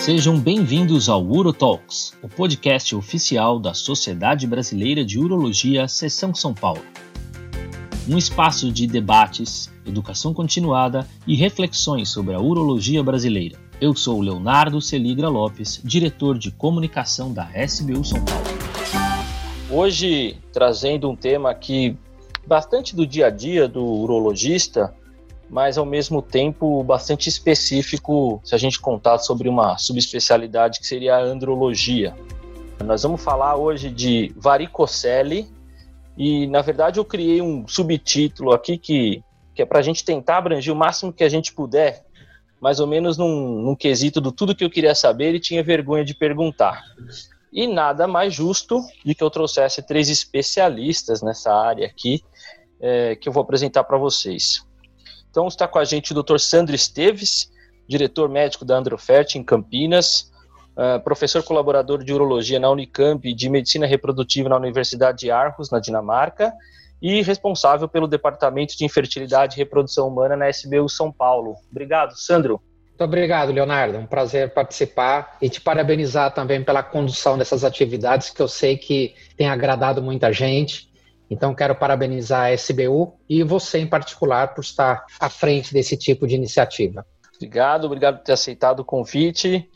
Sejam bem-vindos ao UroTalks, o podcast oficial da Sociedade Brasileira de Urologia, Seção São Paulo. Um espaço de debates, educação continuada e reflexões sobre a urologia brasileira. Eu sou Leonardo Celigra Lopes, diretor de comunicação da SBU São Paulo. Hoje, trazendo um tema aqui bastante do dia a dia do urologista, mas ao mesmo tempo bastante específico se a gente contar sobre uma subespecialidade que seria a andrologia. Nós vamos falar hoje de varicocele e, na verdade, eu criei um subtítulo aqui que, que é para a gente tentar abranger o máximo que a gente puder, mais ou menos num, num quesito do tudo que eu queria saber e tinha vergonha de perguntar. E nada mais justo de que eu trouxesse três especialistas nessa área aqui é, que eu vou apresentar para vocês. Então está com a gente o Dr. Sandro Esteves, diretor médico da Androfert em Campinas, uh, professor colaborador de urologia na Unicamp e de medicina reprodutiva na Universidade de Aarhus, na Dinamarca, e responsável pelo departamento de infertilidade e reprodução humana na SBU São Paulo. Obrigado, Sandro. Muito obrigado, Leonardo. É um prazer participar e te parabenizar também pela condução dessas atividades que eu sei que tem agradado muita gente então, quero parabenizar a SBU e você em particular por estar à frente desse tipo de iniciativa. Obrigado, obrigado por ter aceitado o convite.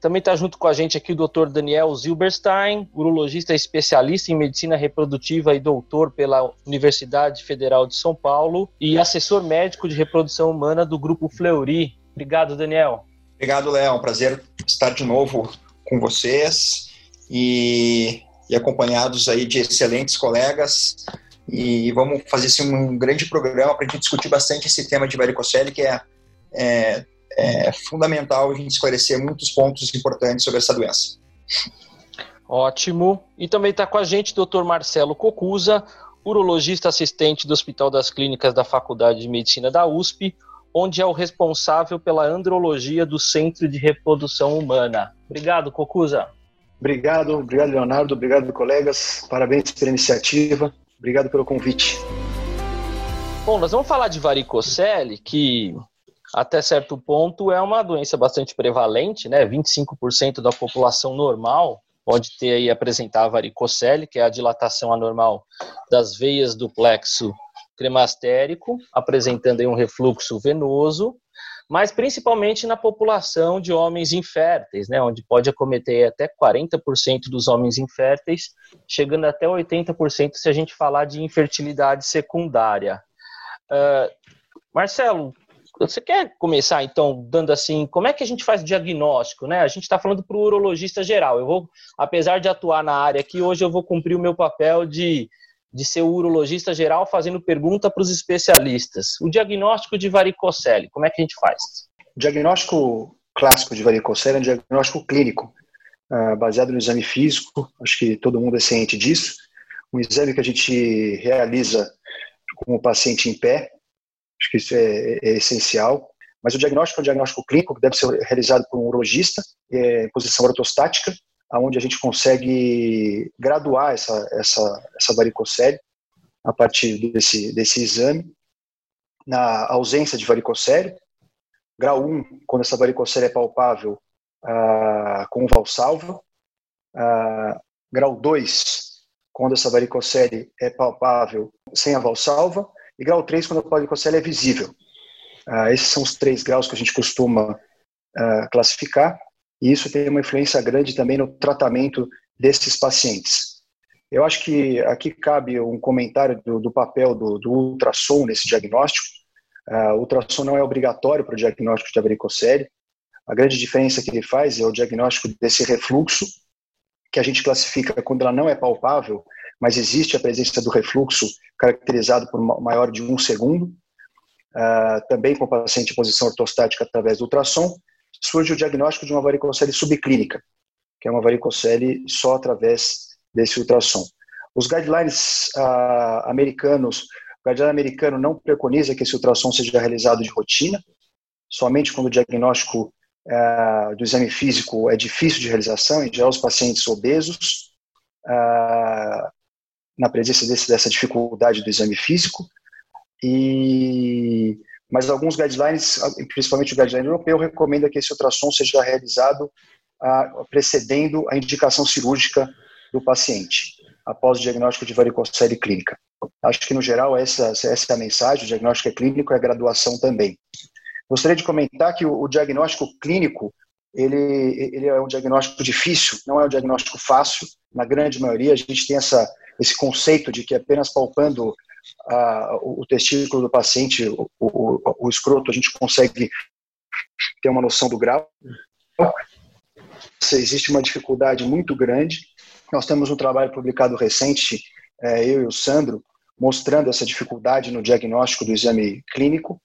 Também está junto com a gente aqui o Dr. Daniel Zilberstein, urologista especialista em medicina reprodutiva e doutor pela Universidade Federal de São Paulo e assessor médico de reprodução humana do Grupo Fleury. Obrigado, Daniel. Obrigado, Léo. É um prazer estar de novo com vocês. E e acompanhados aí de excelentes colegas. E vamos fazer assim, um grande programa para a gente discutir bastante esse tema de varicocele, que é, é, é fundamental a gente esclarecer muitos pontos importantes sobre essa doença. Ótimo. E também está com a gente o Dr. Marcelo Cocusa, urologista assistente do Hospital das Clínicas da Faculdade de Medicina da USP, onde é o responsável pela andrologia do Centro de Reprodução Humana. Obrigado, Cocusa. Obrigado, obrigado Leonardo, obrigado colegas, parabéns pela iniciativa, obrigado pelo convite. Bom, nós vamos falar de varicocele, que até certo ponto é uma doença bastante prevalente, né? 25% da população normal pode ter aí apresentar a varicocele, que é a dilatação anormal das veias do plexo cremastérico, apresentando aí um refluxo venoso mas principalmente na população de homens inférteis, né, onde pode acometer até 40% dos homens inférteis, chegando até 80% se a gente falar de infertilidade secundária. Uh, Marcelo, você quer começar então dando assim, como é que a gente faz diagnóstico, né? A gente está falando para o urologista geral. Eu vou, apesar de atuar na área aqui, hoje eu vou cumprir o meu papel de de ser o urologista geral fazendo pergunta para os especialistas. O diagnóstico de varicocele, como é que a gente faz? O diagnóstico clássico de varicocele é um diagnóstico clínico, uh, baseado no exame físico, acho que todo mundo é ciente disso. Um exame que a gente realiza com o paciente em pé, acho que isso é, é essencial. Mas o diagnóstico é um diagnóstico clínico que deve ser realizado por um urologista, é, em posição ortostática, onde a gente consegue graduar essa, essa, essa varicocele a partir desse, desse exame. Na ausência de varicocele, grau 1, quando essa varicocele é palpável ah, com valsalva, ah, grau 2, quando essa varicocele é palpável sem a valsalva, e grau 3, quando a varicocele é visível. Ah, esses são os três graus que a gente costuma ah, classificar e isso tem uma influência grande também no tratamento desses pacientes. Eu acho que aqui cabe um comentário do, do papel do, do, ultrassom nesse diagnóstico. Uh, o ultrassom não é obrigatório para o diagnóstico de varicocele. A grande diferença que ele faz é o diagnóstico desse refluxo, que a gente classifica quando ela não é palpável, mas existe a presença do refluxo caracterizado por maior de um segundo, uh, também com o paciente em posição ortostática através do ultrassom, surge o diagnóstico de uma varicocele subclínica, que é uma varicocele só através desse ultrassom. Os guidelines ah, americanos, o guideline americano não preconiza que esse ultrassom seja realizado de rotina, somente quando o diagnóstico ah, do exame físico é difícil de realização, em geral os pacientes obesos, ah, na presença desse, dessa dificuldade do exame físico, e mas alguns guidelines, principalmente o guideline europeu, recomenda que esse ultrassom seja realizado ah, precedendo a indicação cirúrgica do paciente, após o diagnóstico de varicocele clínica. Acho que, no geral, essa, essa é a mensagem, o diagnóstico é clínico e a graduação também. Gostaria de comentar que o, o diagnóstico clínico, ele, ele é um diagnóstico difícil, não é um diagnóstico fácil, na grande maioria a gente tem essa, esse conceito de que apenas palpando o, o, testículo do paciente, o, o, o escroto, a gente consegue ter uma noção do grau. Existe uma dificuldade muito grande. Nós temos um trabalho publicado recente, é, eu e o Sandro, mostrando essa dificuldade no diagnóstico do exame clínico.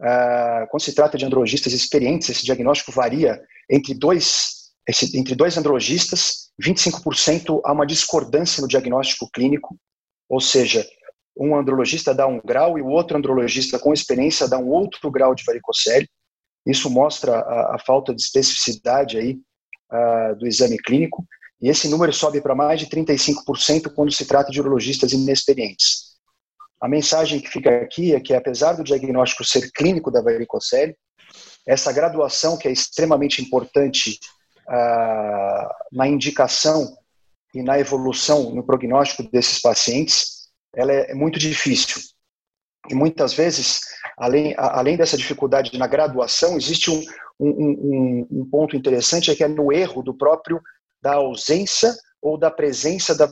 Uh, quando se trata de andrologistas experientes, esse diagnóstico varia entre dois, esse, entre dois andrologistas, 25% há uma discordância no diagnóstico clínico, ou seja, um andrologista dá um grau e o outro andrologista com experiência dá um outro grau de varicocele. Isso mostra a, a falta de especificidade aí uh, do exame clínico. E esse número sobe para mais de 35% quando se trata de urologistas inexperientes. A mensagem que fica aqui é que, apesar do diagnóstico ser clínico da varicocele, essa graduação, que é extremamente importante uh, na indicação e na evolução no prognóstico desses pacientes, ela é muito difícil. E muitas vezes, além, além dessa dificuldade na graduação, existe um, um, um, um ponto interessante, é que é no erro do próprio, da ausência ou da presença da,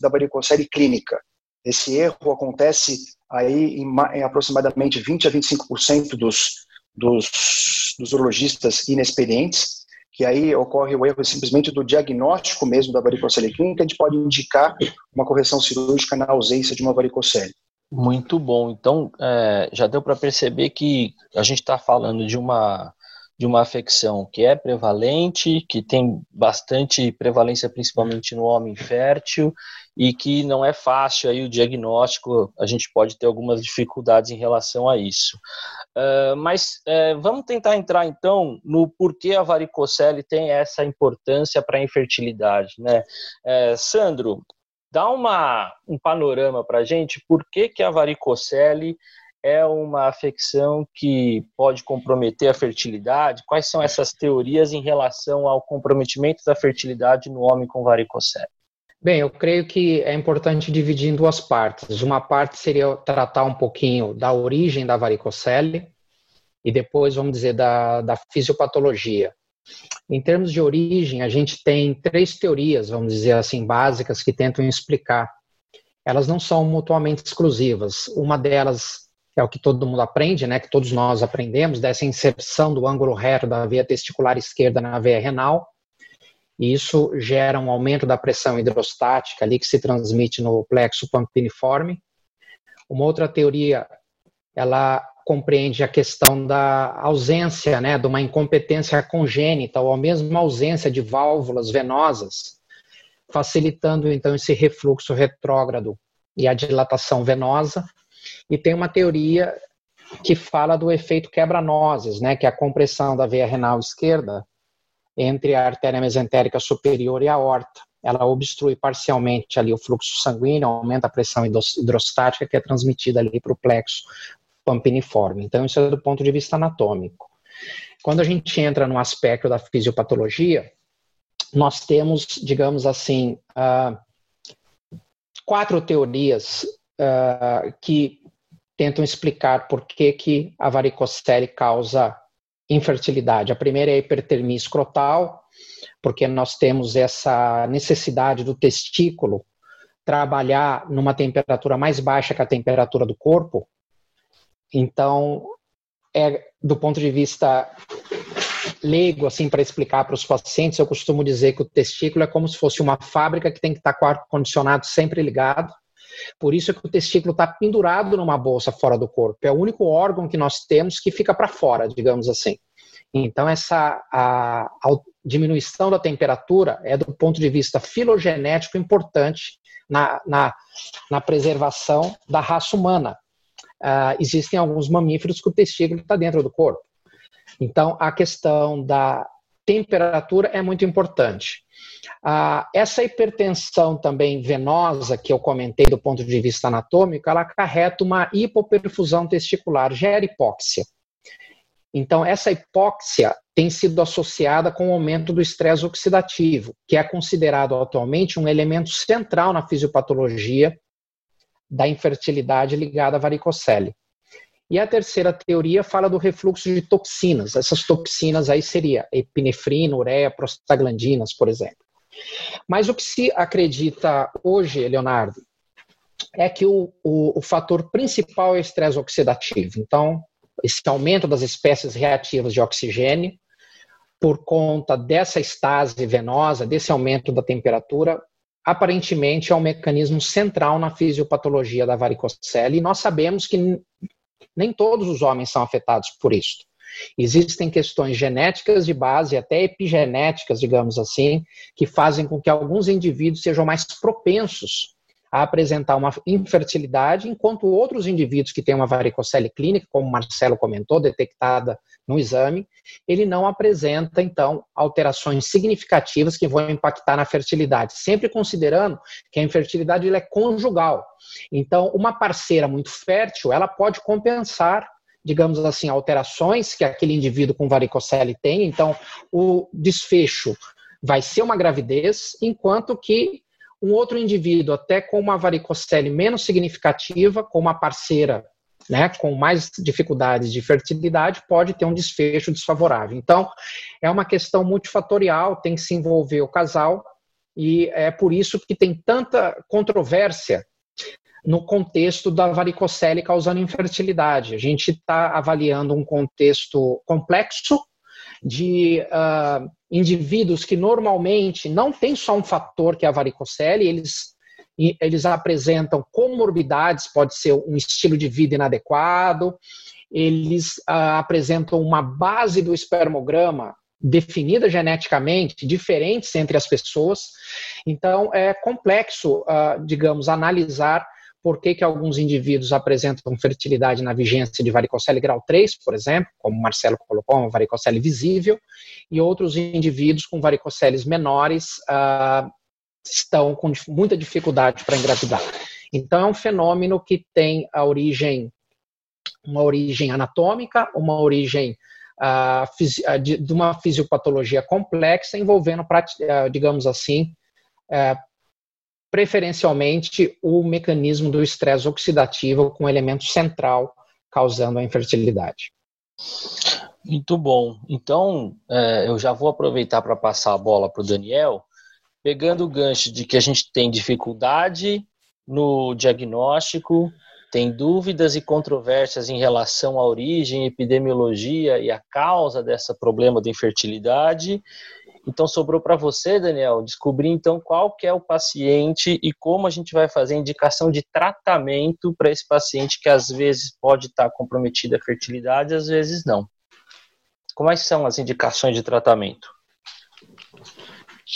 da varicocele clínica. Esse erro acontece aí em, em aproximadamente 20 a 25% dos, dos, dos urologistas inexperientes, que aí ocorre o erro simplesmente do diagnóstico mesmo da varicocele clínica, a gente pode indicar uma correção cirúrgica na ausência de uma varicocele. Muito bom. Então, é, já deu para perceber que a gente está falando de uma de uma afecção que é prevalente, que tem bastante prevalência principalmente no homem fértil e que não é fácil aí o diagnóstico, a gente pode ter algumas dificuldades em relação a isso. Uh, mas uh, vamos tentar entrar então no porquê a varicocele tem essa importância para a infertilidade, né? Uh, Sandro, dá uma, um panorama para a gente, por que, que a varicocele é uma afecção que pode comprometer a fertilidade? Quais são essas teorias em relação ao comprometimento da fertilidade no homem com varicocele? Bem, eu creio que é importante dividir em duas partes. Uma parte seria tratar um pouquinho da origem da varicocele e depois, vamos dizer, da, da fisiopatologia. Em termos de origem, a gente tem três teorias, vamos dizer assim, básicas que tentam explicar. Elas não são mutuamente exclusivas. Uma delas é o que todo mundo aprende, né, que todos nós aprendemos, dessa inserção do ângulo reto da veia testicular esquerda na veia renal. E isso gera um aumento da pressão hidrostática ali que se transmite no plexo pampiniforme. Uma outra teoria, ela compreende a questão da ausência, né, de uma incompetência congênita ou a mesma ausência de válvulas venosas, facilitando então esse refluxo retrógrado e a dilatação venosa e tem uma teoria que fala do efeito quebra-nozes, né, que é a compressão da veia renal esquerda entre a artéria mesentérica superior e a aorta. Ela obstrui parcialmente ali o fluxo sanguíneo, aumenta a pressão hidrostática que é transmitida ali para o plexo pampiniforme. Então, isso é do ponto de vista anatômico. Quando a gente entra no aspecto da fisiopatologia, nós temos, digamos assim, uh, quatro teorias uh, que tentam explicar por que, que a varicocele causa infertilidade. A primeira é a hipertermia escrotal, porque nós temos essa necessidade do testículo trabalhar numa temperatura mais baixa que a temperatura do corpo. Então, é do ponto de vista leigo, assim, para explicar para os pacientes, eu costumo dizer que o testículo é como se fosse uma fábrica que tem que estar com o ar-condicionado sempre ligado por isso é que o testículo está pendurado numa bolsa fora do corpo. É o único órgão que nós temos que fica para fora, digamos assim. Então, essa a, a, diminuição da temperatura é, do ponto de vista filogenético, importante na, na, na preservação da raça humana. Uh, existem alguns mamíferos que o testículo está dentro do corpo. Então, a questão da temperatura é muito importante. Ah, essa hipertensão também venosa que eu comentei do ponto de vista anatômico, ela acarreta uma hipoperfusão testicular, gera hipóxia. Então, essa hipóxia tem sido associada com o aumento do estresse oxidativo, que é considerado atualmente um elemento central na fisiopatologia da infertilidade ligada à varicocele. E a terceira teoria fala do refluxo de toxinas. Essas toxinas aí seria epinefrina, ureia, prostaglandinas, por exemplo. Mas o que se acredita hoje, Leonardo, é que o, o, o fator principal é o estresse oxidativo. Então, esse aumento das espécies reativas de oxigênio, por conta dessa estase venosa, desse aumento da temperatura, aparentemente é um mecanismo central na fisiopatologia da varicocele, e nós sabemos que nem todos os homens são afetados por isso. Existem questões genéticas de base, até epigenéticas, digamos assim, que fazem com que alguns indivíduos sejam mais propensos a apresentar uma infertilidade, enquanto outros indivíduos que têm uma varicocele clínica, como o Marcelo comentou, detectada no exame, ele não apresenta, então, alterações significativas que vão impactar na fertilidade, sempre considerando que a infertilidade é conjugal. Então, uma parceira muito fértil, ela pode compensar digamos assim, alterações que aquele indivíduo com varicocele tem. Então, o desfecho vai ser uma gravidez, enquanto que um outro indivíduo, até com uma varicocele menos significativa, com uma parceira né, com mais dificuldades de fertilidade, pode ter um desfecho desfavorável. Então, é uma questão multifatorial, tem que se envolver o casal, e é por isso que tem tanta controvérsia no contexto da varicocele causando infertilidade. A gente está avaliando um contexto complexo de uh, indivíduos que normalmente não tem só um fator que é a varicocele, eles, eles apresentam comorbidades, pode ser um estilo de vida inadequado, eles uh, apresentam uma base do espermograma definida geneticamente, diferentes entre as pessoas. Então, é complexo, uh, digamos, analisar por que, que alguns indivíduos apresentam fertilidade na vigência de varicocele grau 3, por exemplo, como o Marcelo colocou, uma varicocele visível, e outros indivíduos com varicoceles menores uh, estão com muita dificuldade para engravidar. Então, é um fenômeno que tem a origem, uma origem anatômica, uma origem uh, de, de, uma fisiopatologia complexa, envolvendo, uh, digamos assim, preferencialmente o mecanismo do estresse oxidativo com elemento central causando a infertilidade. Muito bom. Então, é, eu já vou aproveitar para passar a bola para o Daniel, pegando o gancho de que a gente tem dificuldade no diagnóstico, tem dúvidas e controvérsias em relação à origem, epidemiologia e a causa dessa problema de infertilidade. Então sobrou para você, Daniel, descobrir então qual que é o paciente e como a gente vai fazer a indicação de tratamento para esse paciente que às vezes pode estar comprometida a fertilidade, às vezes não. Como são as indicações de tratamento?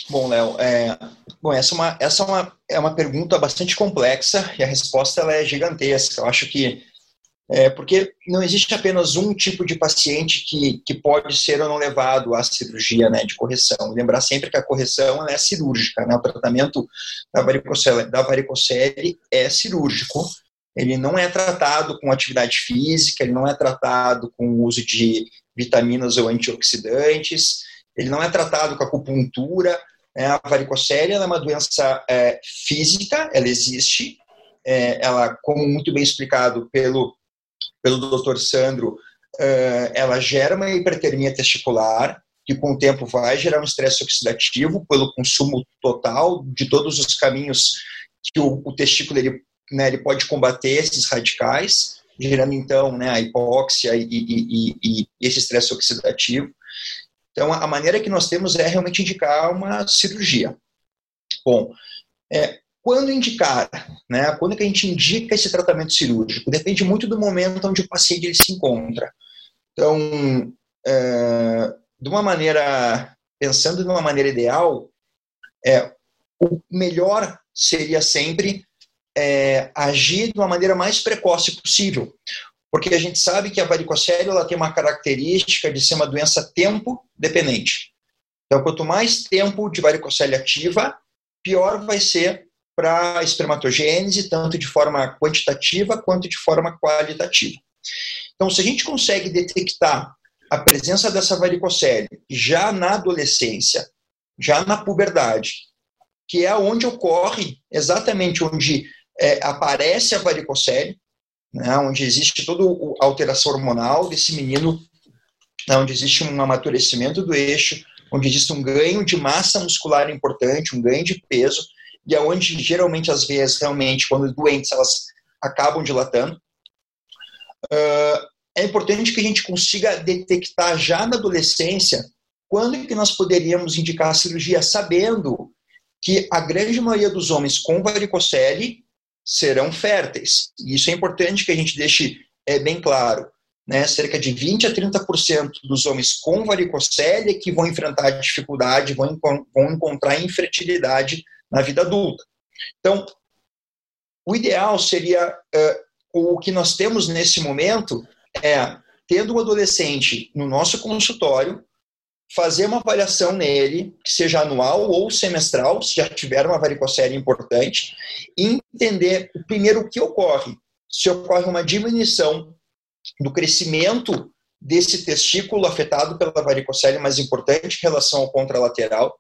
Bom, Léo, é, bom, essa, é uma, essa é, uma, é uma pergunta bastante complexa e a resposta ela é gigantesca. Eu acho que é, porque não existe apenas um tipo de paciente que, que pode ser ou não levado à cirurgia né, de correção. Lembrar sempre que a correção é cirúrgica, né? o tratamento da varicocele, da varicocele é cirúrgico, ele não é tratado com atividade física, ele não é tratado com o uso de vitaminas ou antioxidantes, ele não é tratado com acupuntura. Né? A varicocele é uma doença é, física, ela existe, é, ela, como muito bem explicado pelo pelo Dr. Sandro, eh, ela gera uma hipertermia testicular, que com o tempo vai gerar um estresse oxidativo pelo consumo total de todos os caminhos que o, o testículo ele, né, ele pode combater esses radicais, gerando então né, a hipóxia e, e, e, e esse estresse oxidativo. Então, a maneira que nós temos é realmente indicar uma cirurgia. Bom, é, quando indicar, né? Quando que a gente indica esse tratamento cirúrgico? Depende muito do momento onde o paciente ele se encontra. Então, é, de uma maneira, pensando de uma maneira ideal, é, o melhor seria sempre é, agir de uma maneira mais precoce possível, porque a gente sabe que a varicocele ela tem uma característica de ser uma doença tempo dependente. Então, quanto mais tempo de varicocele ativa, pior vai ser para a espermatogênese, tanto de forma quantitativa quanto de forma qualitativa. Então, se a gente consegue detectar a presença dessa varicocele já na adolescência, já na puberdade, que é onde ocorre exatamente onde é, aparece a varicocele, né, onde existe toda a alteração hormonal desse menino, né, onde existe um amadurecimento do eixo, onde existe um ganho de massa muscular importante, um ganho de peso, e aonde é geralmente as veias realmente, quando doentes, elas acabam dilatando. Uh, é importante que a gente consiga detectar já na adolescência quando que nós poderíamos indicar a cirurgia, sabendo que a grande maioria dos homens com varicocele serão férteis. E isso é importante que a gente deixe é, bem claro. Né? Cerca de 20 a 30% dos homens com varicocele é que vão enfrentar dificuldade, vão, vão encontrar infertilidade na vida adulta. Então, o ideal seria uh, o que nós temos nesse momento é tendo um adolescente no nosso consultório fazer uma avaliação nele, que seja anual ou semestral, se já tiver uma varicocele importante, e entender primeiro o que ocorre. Se ocorre uma diminuição do crescimento desse testículo afetado pela varicocele mais importante em relação ao contralateral,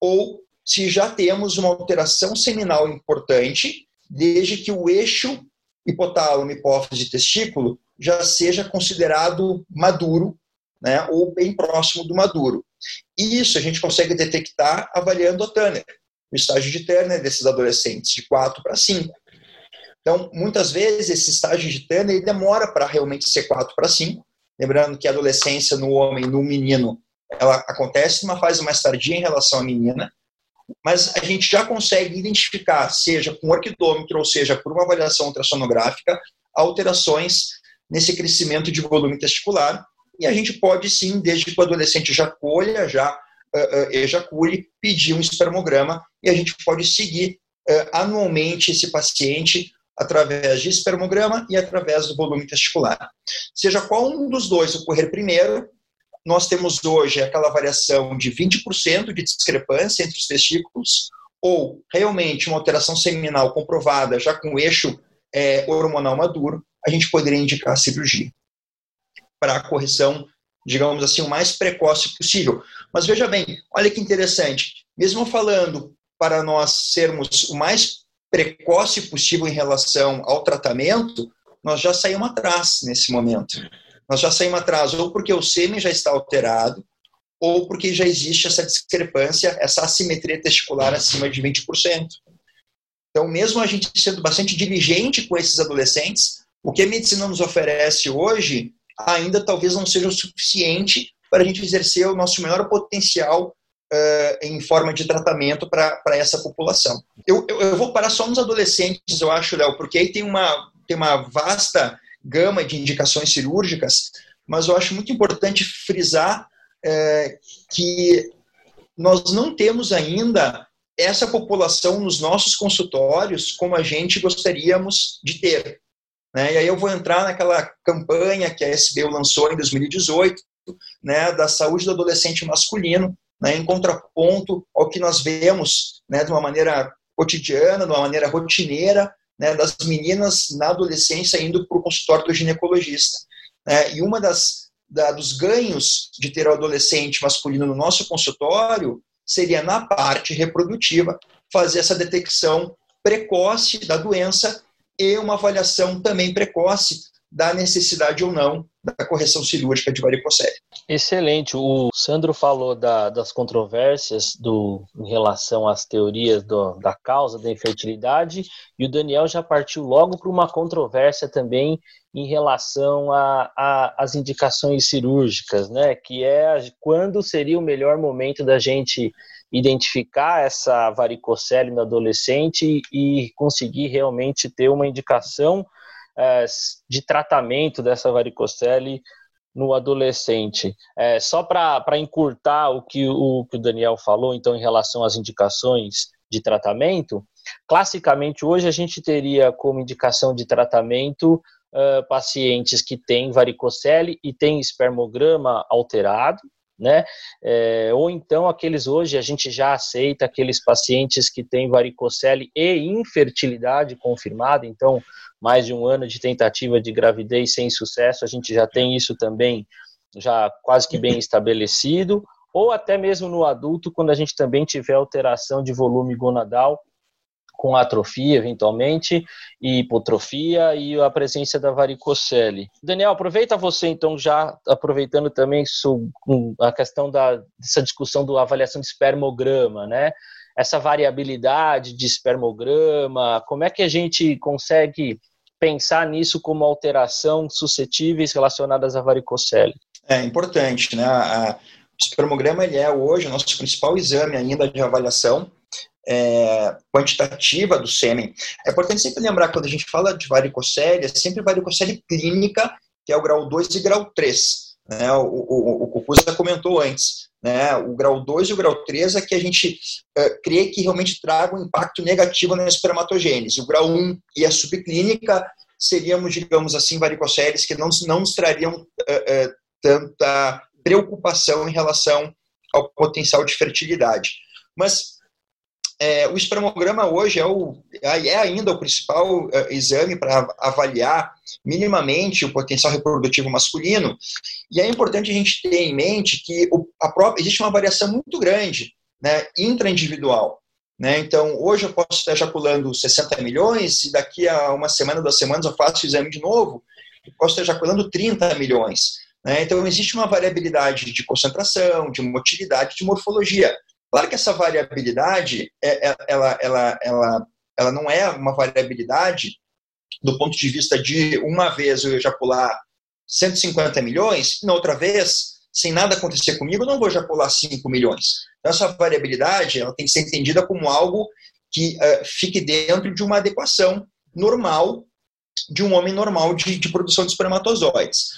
ou se já temos uma alteração seminal importante, desde que o eixo hipotálamo, hipófise e testículo já seja considerado maduro né, ou bem próximo do maduro. E isso a gente consegue detectar avaliando a Turner, o estágio de Turner desses adolescentes, de 4 para 5. Então, muitas vezes, esse estágio de Turner demora para realmente ser 4 para 5. Lembrando que a adolescência no homem, no menino, ela acontece numa fase mais tardia em relação à menina, mas a gente já consegue identificar, seja com orquidômetro ou seja por uma avaliação ultrassonográfica, alterações nesse crescimento de volume testicular e a gente pode sim, desde que o adolescente já colha, já uh, uh, ejacule, pedir um espermograma e a gente pode seguir uh, anualmente esse paciente através de espermograma e através do volume testicular. Seja qual um dos dois ocorrer primeiro, nós temos hoje aquela variação de 20% de discrepância entre os testículos, ou realmente uma alteração seminal comprovada já com eixo é, hormonal maduro, a gente poderia indicar a cirurgia para a correção, digamos assim, o mais precoce possível. Mas veja bem, olha que interessante, mesmo falando para nós sermos o mais precoce possível em relação ao tratamento, nós já saímos atrás nesse momento. Nós já saímos atrás ou porque o sêmen já está alterado, ou porque já existe essa discrepância, essa assimetria testicular acima de 20%. Então, mesmo a gente sendo bastante diligente com esses adolescentes, o que a medicina nos oferece hoje ainda talvez não seja o suficiente para a gente exercer o nosso maior potencial uh, em forma de tratamento para essa população. Eu, eu, eu, vou parar só nos adolescentes, eu acho, Léo, porque aí tem uma, tem uma vasta gama de indicações cirúrgicas, mas eu acho muito importante frisar uh, que nós não temos ainda essa população nos nossos consultórios como a gente gostaríamos de ter. Né? E aí eu vou entrar naquela campanha que a SBU lançou em 2018, né, da saúde do adolescente masculino, né, em contraponto ao que nós vemos né, de uma maneira cotidiana, de uma maneira rotineira, né, das meninas na adolescência indo para o consultório do ginecologista. Né? E uma das da, dos ganhos de ter o adolescente masculino no nosso consultório seria na parte reprodutiva fazer essa detecção precoce da doença e uma avaliação também precoce da necessidade ou não da correção cirúrgica de varicocele. Excelente. O Sandro falou da, das controvérsias do, em relação às teorias do, da causa da infertilidade e o Daniel já partiu logo para uma controvérsia também em relação às indicações cirúrgicas, né? Que é quando seria o melhor momento da gente identificar essa varicocele no adolescente e conseguir realmente ter uma indicação de tratamento dessa varicocele no adolescente. É, só para encurtar o que o, que o Daniel falou, então, em relação às indicações de tratamento, classicamente hoje a gente teria como indicação de tratamento uh, pacientes que têm varicocele e têm espermograma alterado, né? É, ou então aqueles hoje a gente já aceita aqueles pacientes que têm varicocele e infertilidade confirmada, então mais de um ano de tentativa de gravidez sem sucesso, a gente já tem isso também já quase que bem estabelecido, ou até mesmo no adulto, quando a gente também tiver alteração de volume gonadal com atrofia, eventualmente, e hipotrofia e a presença da varicocele. Daniel, aproveita você, então, já aproveitando também a questão da, dessa discussão da avaliação de espermograma, né? Essa variabilidade de espermograma, como é que a gente consegue pensar nisso como alteração suscetíveis relacionadas à varicocele? É importante, né? O espermograma ele é hoje o nosso principal exame ainda de avaliação é, quantitativa do sêmen. É importante sempre lembrar, quando a gente fala de varicocele, é sempre varicocele clínica, que é o grau 2 e grau 3. Né? O, o, o comentou antes. Né? O grau 2 e o grau 3 é que a gente uh, crê que realmente traga um impacto negativo na espermatogênese. O grau 1 e a subclínica seríamos, digamos assim, varicoceles que não, não nos trariam uh, uh, tanta preocupação em relação ao potencial de fertilidade. Mas é, o espermograma hoje é, o, é ainda o principal é, exame para avaliar minimamente o potencial reprodutivo masculino, e é importante a gente ter em mente que o, a própria, existe uma variação muito grande né, intraindividual. Né? Então, hoje eu posso estar ejaculando 60 milhões, e daqui a uma semana, duas semanas, eu faço o exame de novo, eu posso estar ejaculando 30 milhões. Né? Então, existe uma variabilidade de concentração, de motilidade, de morfologia. Claro que essa variabilidade, é, é, ela, ela, ela, ela não é uma variabilidade do ponto de vista de uma vez eu ejacular 150 milhões, na outra vez, sem nada acontecer comigo, eu não vou ejacular 5 milhões. Então, essa variabilidade ela tem que ser entendida como algo que uh, fique dentro de uma adequação normal de um homem normal de, de produção de espermatozoides.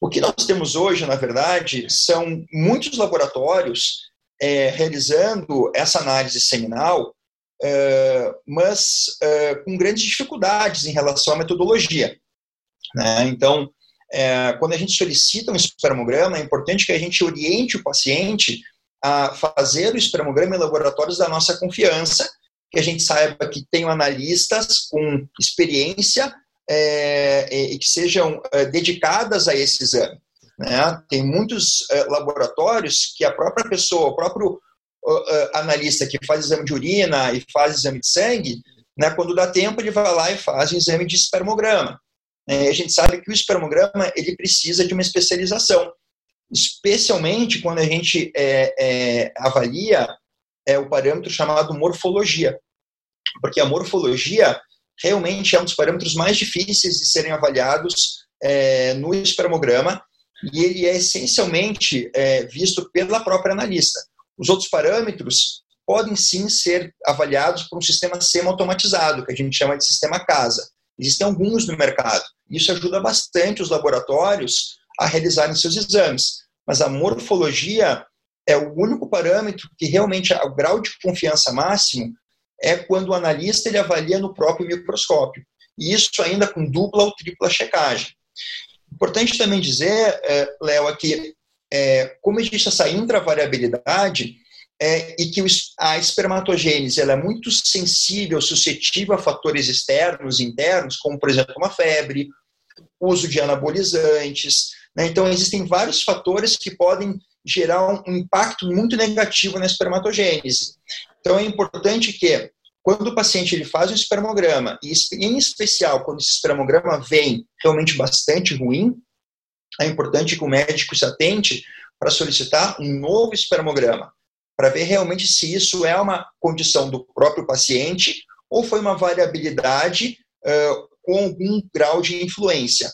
O que nós temos hoje, na verdade, são muitos laboratórios é, realizando essa análise seminal, é, mas é, com grandes dificuldades em relação à metodologia. Né? Então, é, quando a gente solicita um espermograma, é importante que a gente oriente o paciente a fazer o espermograma em laboratórios da nossa confiança, que a gente saiba que tem analistas com experiência é, e que sejam é, dedicadas a esse exame. Né? Tem muitos uh, laboratórios que a própria pessoa, o próprio uh, analista que faz exame de urina e faz exame de sangue, né, quando dá tempo ele vai lá e faz o exame de espermograma. É, a gente sabe que o espermograma ele precisa de uma especialização, especialmente quando a gente é, é, avalia é, o parâmetro chamado morfologia, porque a morfologia realmente é um dos parâmetros mais difíceis de serem avaliados é, no espermograma e ele é essencialmente é, visto pela própria analista. Os outros parâmetros podem sim ser avaliados por um sistema semi-automatizado, que a gente chama de sistema casa. Existem alguns no mercado. Isso ajuda bastante os laboratórios a realizarem seus exames. Mas a morfologia é o único parâmetro que realmente o grau de confiança máximo é quando o analista ele avalia no próprio microscópio. E isso ainda com dupla ou tripla checagem. Importante também dizer, é, Léo, aqui, é, como existe essa intravariabilidade é, e que a espermatogênese ela é muito sensível, suscetível a fatores externos e internos, como, por exemplo, uma febre, uso de anabolizantes. Né? Então, existem vários fatores que podem gerar um impacto muito negativo na espermatogênese. Então, é importante que quando o paciente ele faz um espermograma, e em especial quando esse espermograma vem realmente bastante ruim, é importante que o médico se atente para solicitar um novo espermograma, para ver realmente se isso é uma condição do próprio paciente ou foi uma variabilidade uh, com algum grau de influência.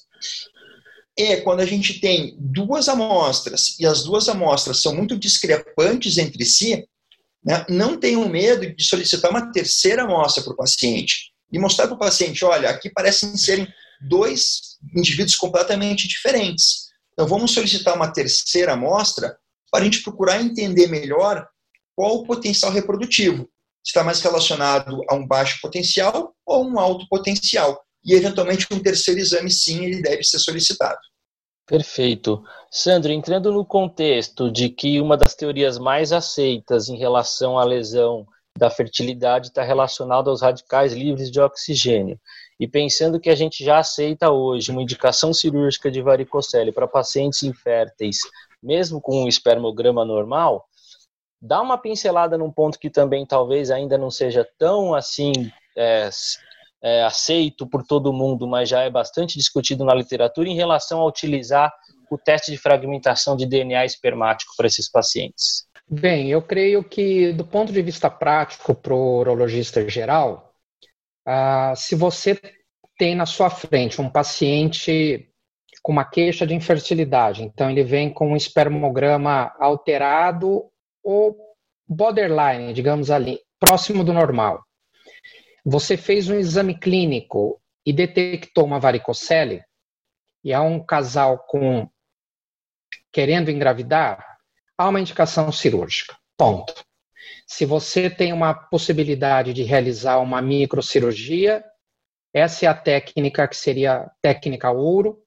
E quando a gente tem duas amostras e as duas amostras são muito discrepantes entre si, né? Não tenham medo de solicitar uma terceira amostra para o paciente e mostrar para o paciente: olha, aqui parecem serem dois indivíduos completamente diferentes. Então, vamos solicitar uma terceira amostra para a gente procurar entender melhor qual o potencial reprodutivo. Se está mais relacionado a um baixo potencial ou um alto potencial. E, eventualmente, um terceiro exame, sim, ele deve ser solicitado. Perfeito. Sandro, entrando no contexto de que uma das teorias mais aceitas em relação à lesão da fertilidade está relacionada aos radicais livres de oxigênio, e pensando que a gente já aceita hoje uma indicação cirúrgica de varicocele para pacientes inférteis, mesmo com um espermograma normal, dá uma pincelada num ponto que também talvez ainda não seja tão assim é, é, aceito por todo mundo, mas já é bastante discutido na literatura em relação a utilizar o teste de fragmentação de DNA espermático para esses pacientes? Bem, eu creio que, do ponto de vista prático para o urologista geral, uh, se você tem na sua frente um paciente com uma queixa de infertilidade, então ele vem com um espermograma alterado ou borderline, digamos ali, próximo do normal. Você fez um exame clínico e detectou uma varicocele, e há um casal com querendo engravidar, há uma indicação cirúrgica. Ponto. Se você tem uma possibilidade de realizar uma microcirurgia, essa é a técnica que seria a técnica ouro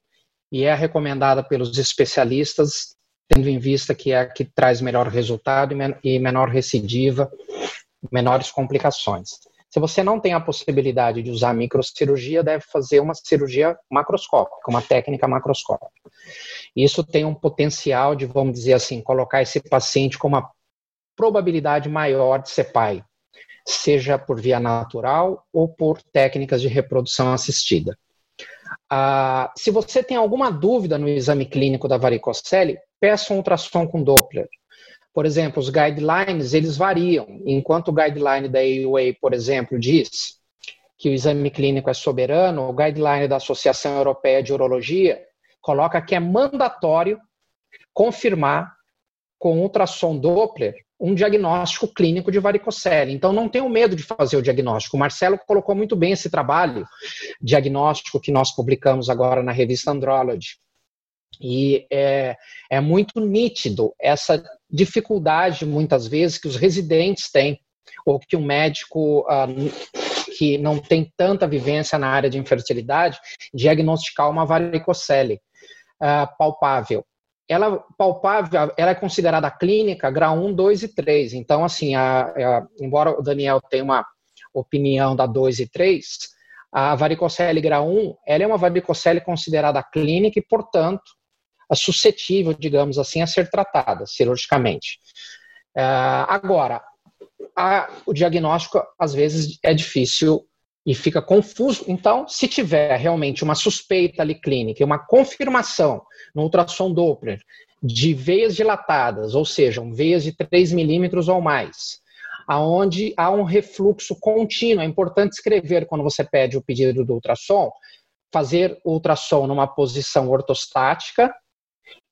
e é recomendada pelos especialistas, tendo em vista que é a que traz melhor resultado e menor recidiva, menores complicações. Se você não tem a possibilidade de usar microcirurgia, deve fazer uma cirurgia macroscópica, uma técnica macroscópica. Isso tem um potencial de, vamos dizer assim, colocar esse paciente com uma probabilidade maior de ser pai, seja por via natural ou por técnicas de reprodução assistida. Ah, se você tem alguma dúvida no exame clínico da varicocele, peça um ultrassom com Doppler. Por exemplo, os guidelines, eles variam. Enquanto o guideline da AUA, por exemplo, diz que o exame clínico é soberano, o guideline da Associação Europeia de Urologia coloca que é mandatório confirmar com ultrassom Doppler um diagnóstico clínico de varicocele. Então, não tenham medo de fazer o diagnóstico. O Marcelo colocou muito bem esse trabalho diagnóstico que nós publicamos agora na revista Andrology. E é, é muito nítido essa dificuldade, muitas vezes, que os residentes têm, ou que um médico uh, que não tem tanta vivência na área de infertilidade diagnosticar uma varicocele uh, palpável. Ela palpável, ela é considerada clínica grau 1, 2 e 3. Então, assim, a, a, embora o Daniel tenha uma opinião da 2 e 3, a varicocele grau 1, ela é uma varicocele considerada clínica e, portanto, suscetível, digamos assim, a ser tratada cirurgicamente. Uh, agora, a, o diagnóstico às vezes é difícil e fica confuso. Então, se tiver realmente uma suspeita ali clínica, uma confirmação no ultrassom Doppler de veias dilatadas, ou seja, veias de 3 milímetros ou mais, aonde há um refluxo contínuo. É importante escrever quando você pede o pedido do ultrassom, fazer o ultrassom numa posição ortostática,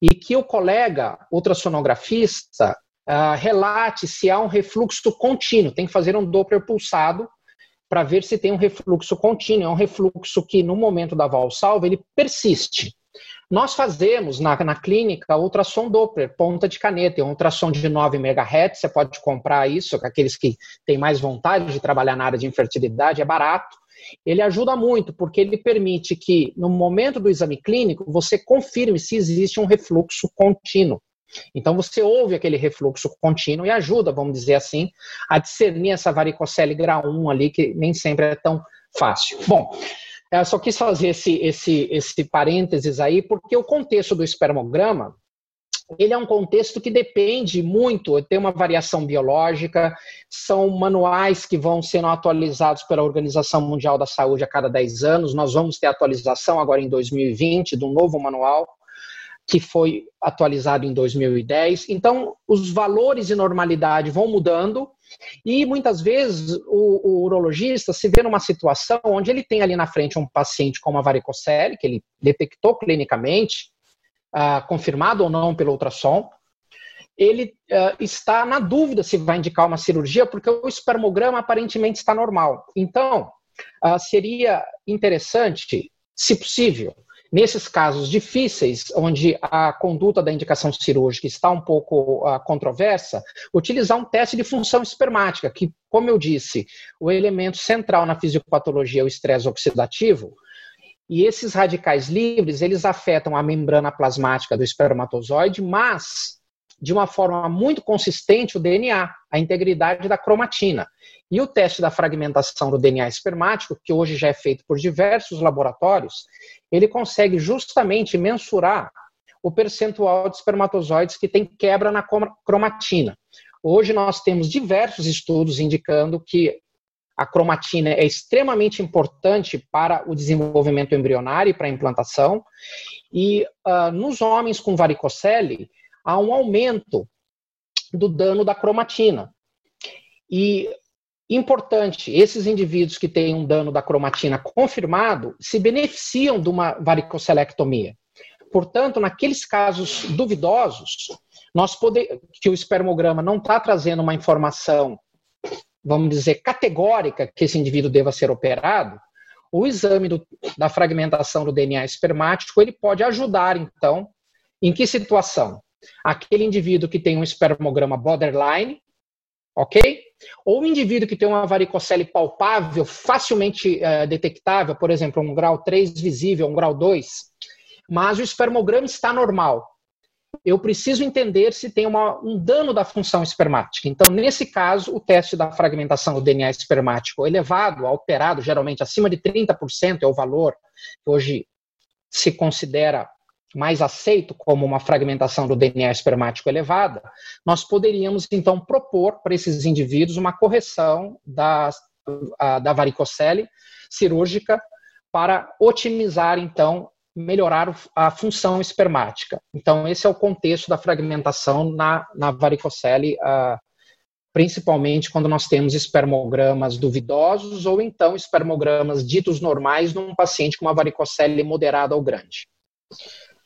e que o colega ultrassonografista uh, relate se há um refluxo contínuo. Tem que fazer um Doppler pulsado para ver se tem um refluxo contínuo. É um refluxo que, no momento da valsalva, ele persiste. Nós fazemos na, na clínica ultrassom Doppler, ponta de caneta, é um ultrassom de 9 MHz, você pode comprar isso, aqueles que têm mais vontade de trabalhar na área de infertilidade, é barato ele ajuda muito, porque ele permite que, no momento do exame clínico, você confirme se existe um refluxo contínuo. Então, você ouve aquele refluxo contínuo e ajuda, vamos dizer assim, a discernir essa varicocele grau 1 ali, que nem sempre é tão fácil. Bom, eu só quis fazer esse, esse, esse parênteses aí, porque o contexto do espermograma ele é um contexto que depende muito, tem uma variação biológica, são manuais que vão sendo atualizados pela Organização Mundial da Saúde a cada 10 anos. Nós vamos ter atualização agora em 2020 do novo manual, que foi atualizado em 2010. Então, os valores de normalidade vão mudando e muitas vezes o, o, urologista se vê numa situação onde ele tem ali na frente um paciente com uma varicocele, que ele detectou clinicamente, uh, confirmado ou não pelo ultrassom, ele uh, está na dúvida se vai indicar uma cirurgia, porque o espermograma aparentemente está normal. Então, uh, seria interessante, se possível, nesses casos difíceis, onde a conduta da indicação cirúrgica está um pouco uh, controversa, utilizar um teste de função espermática, que, como eu disse, o elemento central na fisiopatologia é o estresse oxidativo, E esses radicais livres, eles afetam a membrana plasmática do espermatozoide, mas de uma forma muito consistente o DNA, a integridade da cromatina. E o teste da fragmentação do DNA espermático, que hoje já é feito por diversos laboratórios, ele consegue justamente mensurar o percentual de espermatozoides que tem quebra na cromatina. Hoje nós temos diversos estudos indicando que a cromatina é extremamente importante para o desenvolvimento embrionário e para a implantação. E uh, nos homens com varicocele, há um aumento do dano da cromatina. E importante, esses indivíduos que têm um dano da cromatina confirmado se beneficiam de uma varicocelectomia. Portanto, naqueles casos duvidosos, nós que o espermograma não está trazendo uma informação vamos dizer, categórica que esse indivíduo deva ser operado, o exame do, da fragmentação do DNA espermático ele pode ajudar, então, em que situação? Aquele indivíduo que tem um espermograma borderline, ok? Ou um indivíduo que tem uma varicocele palpável, facilmente uh, detectável, por exemplo, um grau 3 visível, um grau 2, mas o espermograma está normal eu preciso entender se tem uma, um dano da função espermática. Então, nesse caso, o teste da fragmentação do DNA espermático elevado, alterado, geralmente acima de 30% é o valor que hoje se considera mais aceito como uma fragmentação do DNA espermático elevada, nós poderíamos então propor para esses indivíduos uma correção da, da varicocele cirúrgica para otimizar então melhorar a função espermática. Então, esse é o contexto da fragmentação na, na varicocele, uh, principalmente quando nós temos espermogramas duvidosos ou então espermogramas ditos normais num paciente com uma varicocele moderada ou grande.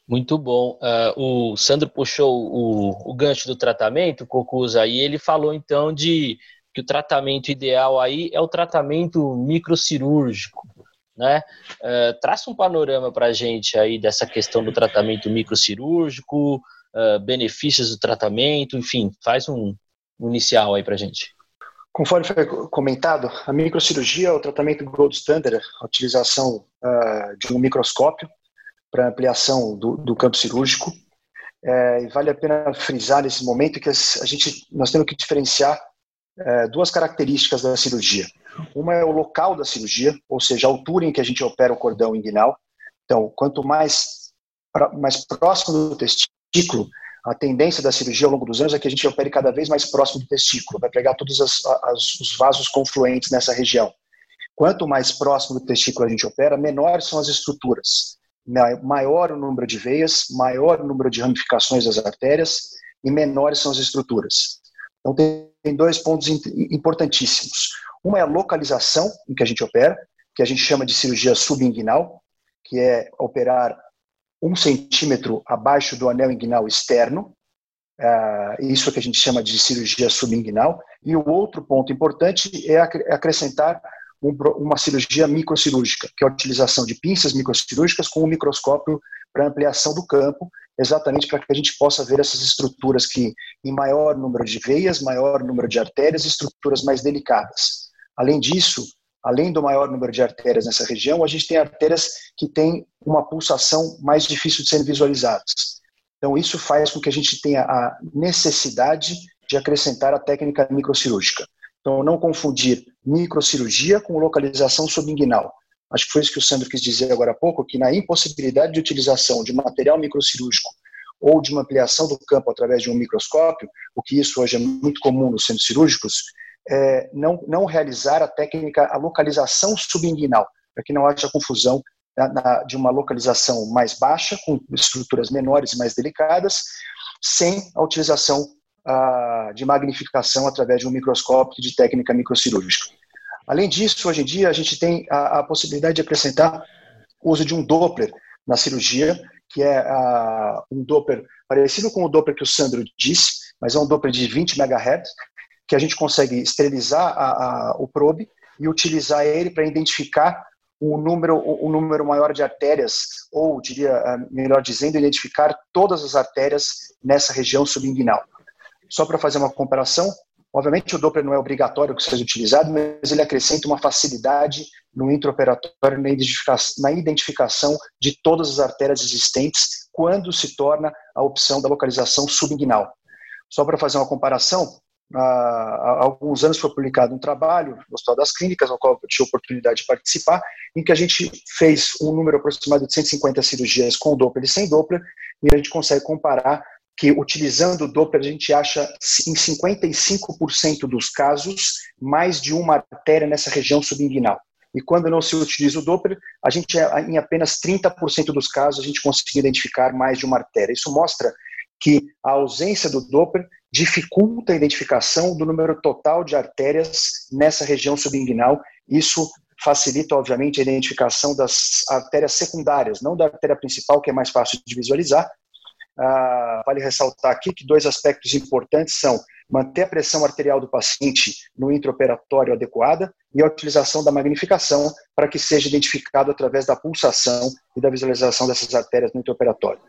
Muito bom. Uh, o Sandro puxou o, o gancho do tratamento, Cocusa, e ele falou então de que o tratamento ideal aí é o tratamento microcirúrgico né? Uh, traça um panorama para a gente aí dessa questão do tratamento microcirúrgico, uh, benefícios do tratamento, enfim, faz um, inicial aí para a gente. Conforme foi comentado, a microcirurgia é o tratamento gold standard, a utilização uh, de um microscópio para ampliação do, do, campo cirúrgico. É, vale a pena frisar nesse momento que a gente, nós temos que diferenciar é, duas características da cirurgia. Uma é o local da cirurgia, ou seja, a altura em que a gente opera o cordão inguinal. Então, quanto mais, mais próximo do testículo, a tendência da cirurgia ao longo dos anos é que a gente opere cada vez mais próximo do testículo, vai pegar todos as, as, os vasos confluentes nessa região. Quanto mais próximo do testículo a gente opera, menores são as estruturas. Maior o número de veias, maior o número de ramificações das artérias e menores são as estruturas. Então, tem dois pontos importantíssimos. Uma é a localização em que a gente opera, que a gente chama de cirurgia subinguinal, que é operar um centímetro abaixo do anel inguinal externo. Uh, isso é que a gente chama de cirurgia subinguinal. E o outro ponto importante é, é acrescentar um, uma cirurgia microcirúrgica, que é a utilização de pinças microcirúrgicas com um microscópio para ampliação do campo, exatamente para que a gente possa ver essas estruturas que, em maior número de veias, maior número de artérias, estruturas mais delicadas. Além disso, além do maior número de artérias nessa região, a gente tem artérias que têm uma pulsação mais difícil de serem visualizadas. Então, isso faz com que a gente tenha a necessidade de acrescentar a técnica microcirúrgica. Então, não confundir microcirurgia com localização subinguinal. Acho que foi isso que o Sandro quis dizer agora há pouco, que na impossibilidade de utilização de material microcirúrgico ou de uma ampliação do campo através de um microscópio, o que isso hoje é muito comum nos centros cirúrgicos, é, não, não realizar a técnica, a localização subinguinal, para que não haja confusão na, na, de uma localização mais baixa, com estruturas menores e mais delicadas, sem a utilização ah, de magnificação através de um microscópio de técnica microcirúrgica. Além disso, hoje em dia, a gente tem a, a possibilidade de acrescentar o uso de um Doppler na cirurgia, que é ah, um Doppler parecido com o Doppler que o Sandro disse, mas é um Doppler de 20 MHz, que a gente consegue esterilizar a, a, o probe e utilizar ele para identificar um número, um número maior de artérias, ou, diria, ah, melhor dizendo, identificar todas as artérias nessa região subinguinal. Só para fazer uma comparação, Obviamente, o Doppler não é obrigatório que seja utilizado, mas ele acrescenta uma facilidade no intraoperatório na identificação, de todas as artérias existentes quando se torna a opção da localização subinguinal. Só para fazer uma comparação, há alguns anos foi publicado um trabalho no Hospital das Clínicas, no qual eu tive a oportunidade de participar, em que a gente fez um número aproximado de 150 cirurgias com Doppler e sem Doppler, e a gente consegue comparar que utilizando o Doppler a gente acha em 55% dos casos mais de uma artéria nessa região subinguinal. E quando não se utiliza o Doppler, a gente em apenas 30% dos casos a gente consegue identificar mais de uma artéria. Isso mostra que a ausência do Doppler dificulta a identificação do número total de artérias nessa região subinguinal. Isso facilita, obviamente, a identificação das artérias secundárias, não da artéria principal, que é mais fácil de visualizar. Ah, vale ressaltar aqui que dois aspectos importantes são manter a pressão arterial do paciente no intraoperatório adequada e a utilização da magnificação para que seja identificado através da pulsação e da visualização dessas artérias no intraoperatório.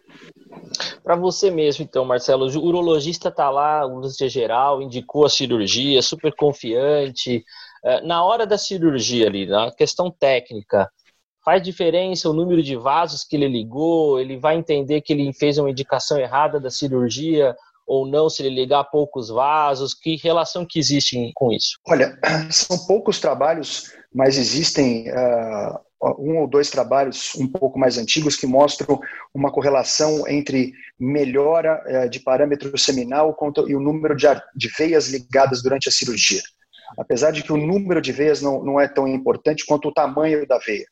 Para você mesmo, então, Marcelo, o urologista está lá, urologista geral, indicou a cirurgia, super confiante. Eh, na hora da cirurgia ali, na questão técnica, faz diferença o número de vasos que ele ligou? Ele vai entender que ele fez uma indicação errada da cirurgia ou não, se ele ligar poucos vasos? Que relação que existe com isso? Olha, são poucos trabalhos, mas existem uh, um ou dois trabalhos um pouco mais antigos que mostram uma correlação entre melhora uh, de parâmetro seminal e o número de, de veias ligadas durante a cirurgia. Apesar de que o número de veias não, não é tão importante quanto o tamanho da veia.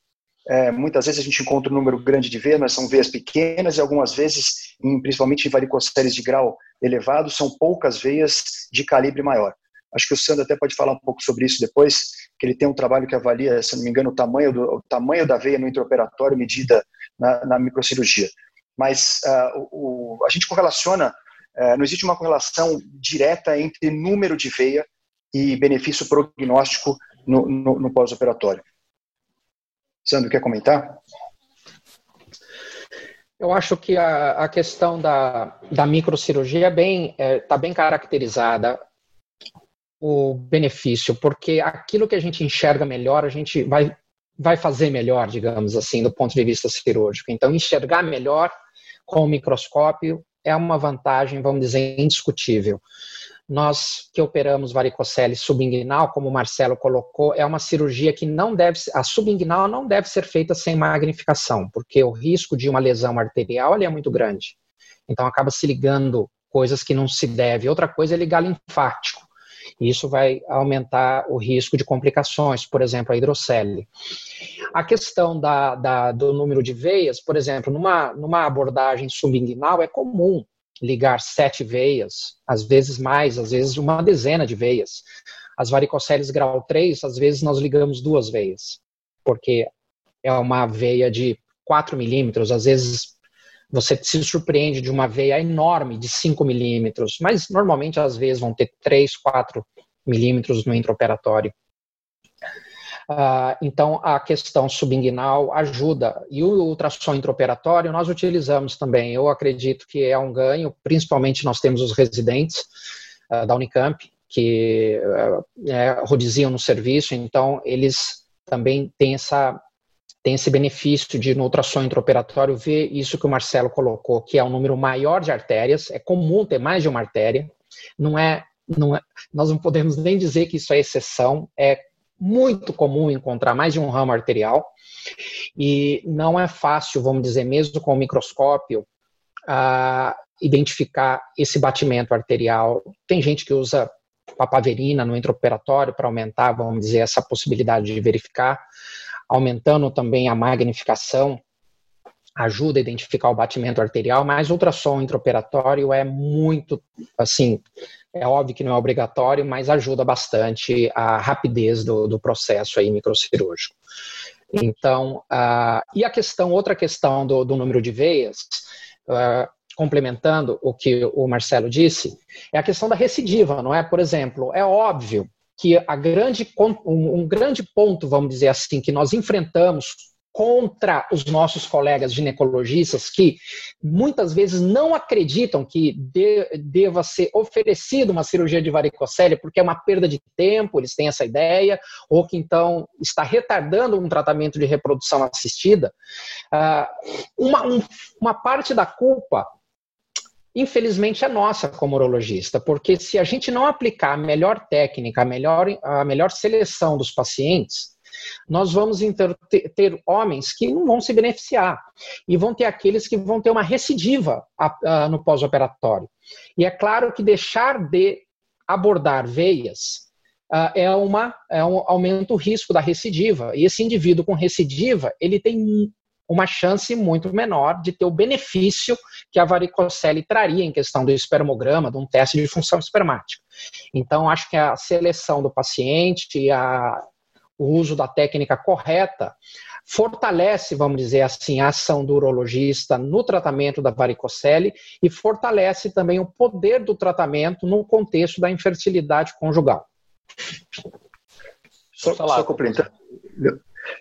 É, muitas vezes a gente encontra um número grande de veias, mas são veias pequenas e algumas vezes, em, principalmente em varicocéries de grau elevado, são poucas veias de calibre maior. Acho que o Sandro até pode falar um pouco sobre isso depois, que ele tem um trabalho que avalia, se não me engano, o tamanho, do, o tamanho da veia no intraoperatório medida na, na microcirurgia. Mas uh, o, a gente correlaciona, uh, não existe uma correlação direta entre número de veia e benefício prognóstico no, no, no pós-operatório. Sandro, quer comentar? Eu acho que a, a questão da, da microcirurgia está é bem, é, tá bem caracterizada o benefício, porque aquilo que a gente enxerga melhor, a gente vai, vai fazer melhor, digamos assim, do ponto de vista cirúrgico. Então, enxergar melhor com o microscópio é uma vantagem, vamos dizer, indiscutível. Nós que operamos varicocele subinguinal, como o Marcelo colocou, é uma cirurgia que não deve a subinguinal não deve ser feita sem magnificação, porque o risco de uma lesão arterial é muito grande. Então acaba se ligando coisas que não se deve. Outra coisa é ligar linfático. Isso vai aumentar o risco de complicações, por exemplo, a hidrocele. A questão da, da, do número de veias, por exemplo, numa, numa abordagem subinguinal, é comum ligar sete veias, às vezes mais, às vezes uma dezena de veias. As varicoceles grau 3, às vezes nós ligamos duas veias, porque é uma veia de 4 milímetros, às vezes você se surpreende de uma veia enorme de 5 milímetros, mas normalmente às vezes vão ter 3, 4 milímetros no intraoperatório. Uh, então, a questão subinguinal ajuda. E o ultrassom intraoperatório nós utilizamos também. Eu acredito que é um ganho, principalmente nós temos os residentes uh, da Unicamp, que uh, é, rodiziam no serviço, então eles também têm essa tem esse benefício de no ultrassom intraoperatório ver isso que o Marcelo colocou, que é um número maior de artérias, é comum ter mais de uma artéria, não é, não é, nós não podemos nem dizer que isso é exceção, é muito comum encontrar mais de um ramo arterial e não é fácil, vamos dizer, mesmo com o microscópio, identificar esse batimento arterial. Tem gente que usa papaverina no intraoperatório para aumentar, vamos dizer, essa possibilidade de verificar, aumentando também a magnificação ajuda a identificar o batimento arterial, mas ultrassom intraoperatório é muito, assim, é óbvio que não é obrigatório, mas ajuda bastante a rapidez do, do processo aí microcirúrgico. Então, uh, e a questão, outra questão do, do número de veias, uh, complementando o que o Marcelo disse, é a questão da recidiva, não é? Por exemplo, é óbvio que a grande, um, um grande ponto, vamos dizer assim, que nós enfrentamos contra os nossos colegas ginecologistas que muitas vezes não acreditam que de, deva ser oferecida uma cirurgia de varicocele porque é uma perda de tempo, eles têm essa ideia, ou que então está retardando um tratamento de reprodução assistida. Uh, uma, um, uma parte da culpa infelizmente é nossa como urologista, porque se a gente não aplicar a melhor técnica, a melhor, a melhor seleção dos pacientes, nós vamos ter, ter, homens que não vão se beneficiar e vão ter aqueles que vão ter uma recidiva a, a, no pós-operatório. E é claro que deixar de abordar veias uh, é, uma, é um aumento o risco da recidiva. E esse indivíduo com recidiva, ele tem uma chance muito menor de ter o benefício que a varicocele traria em questão do espermograma, de um teste de função espermática. Então, acho que a seleção do paciente a o uso da técnica correta, fortalece, vamos dizer assim, a ação do urologista no tratamento da varicocele e fortalece também o poder do tratamento no contexto da infertilidade conjugal. Só, só complementando.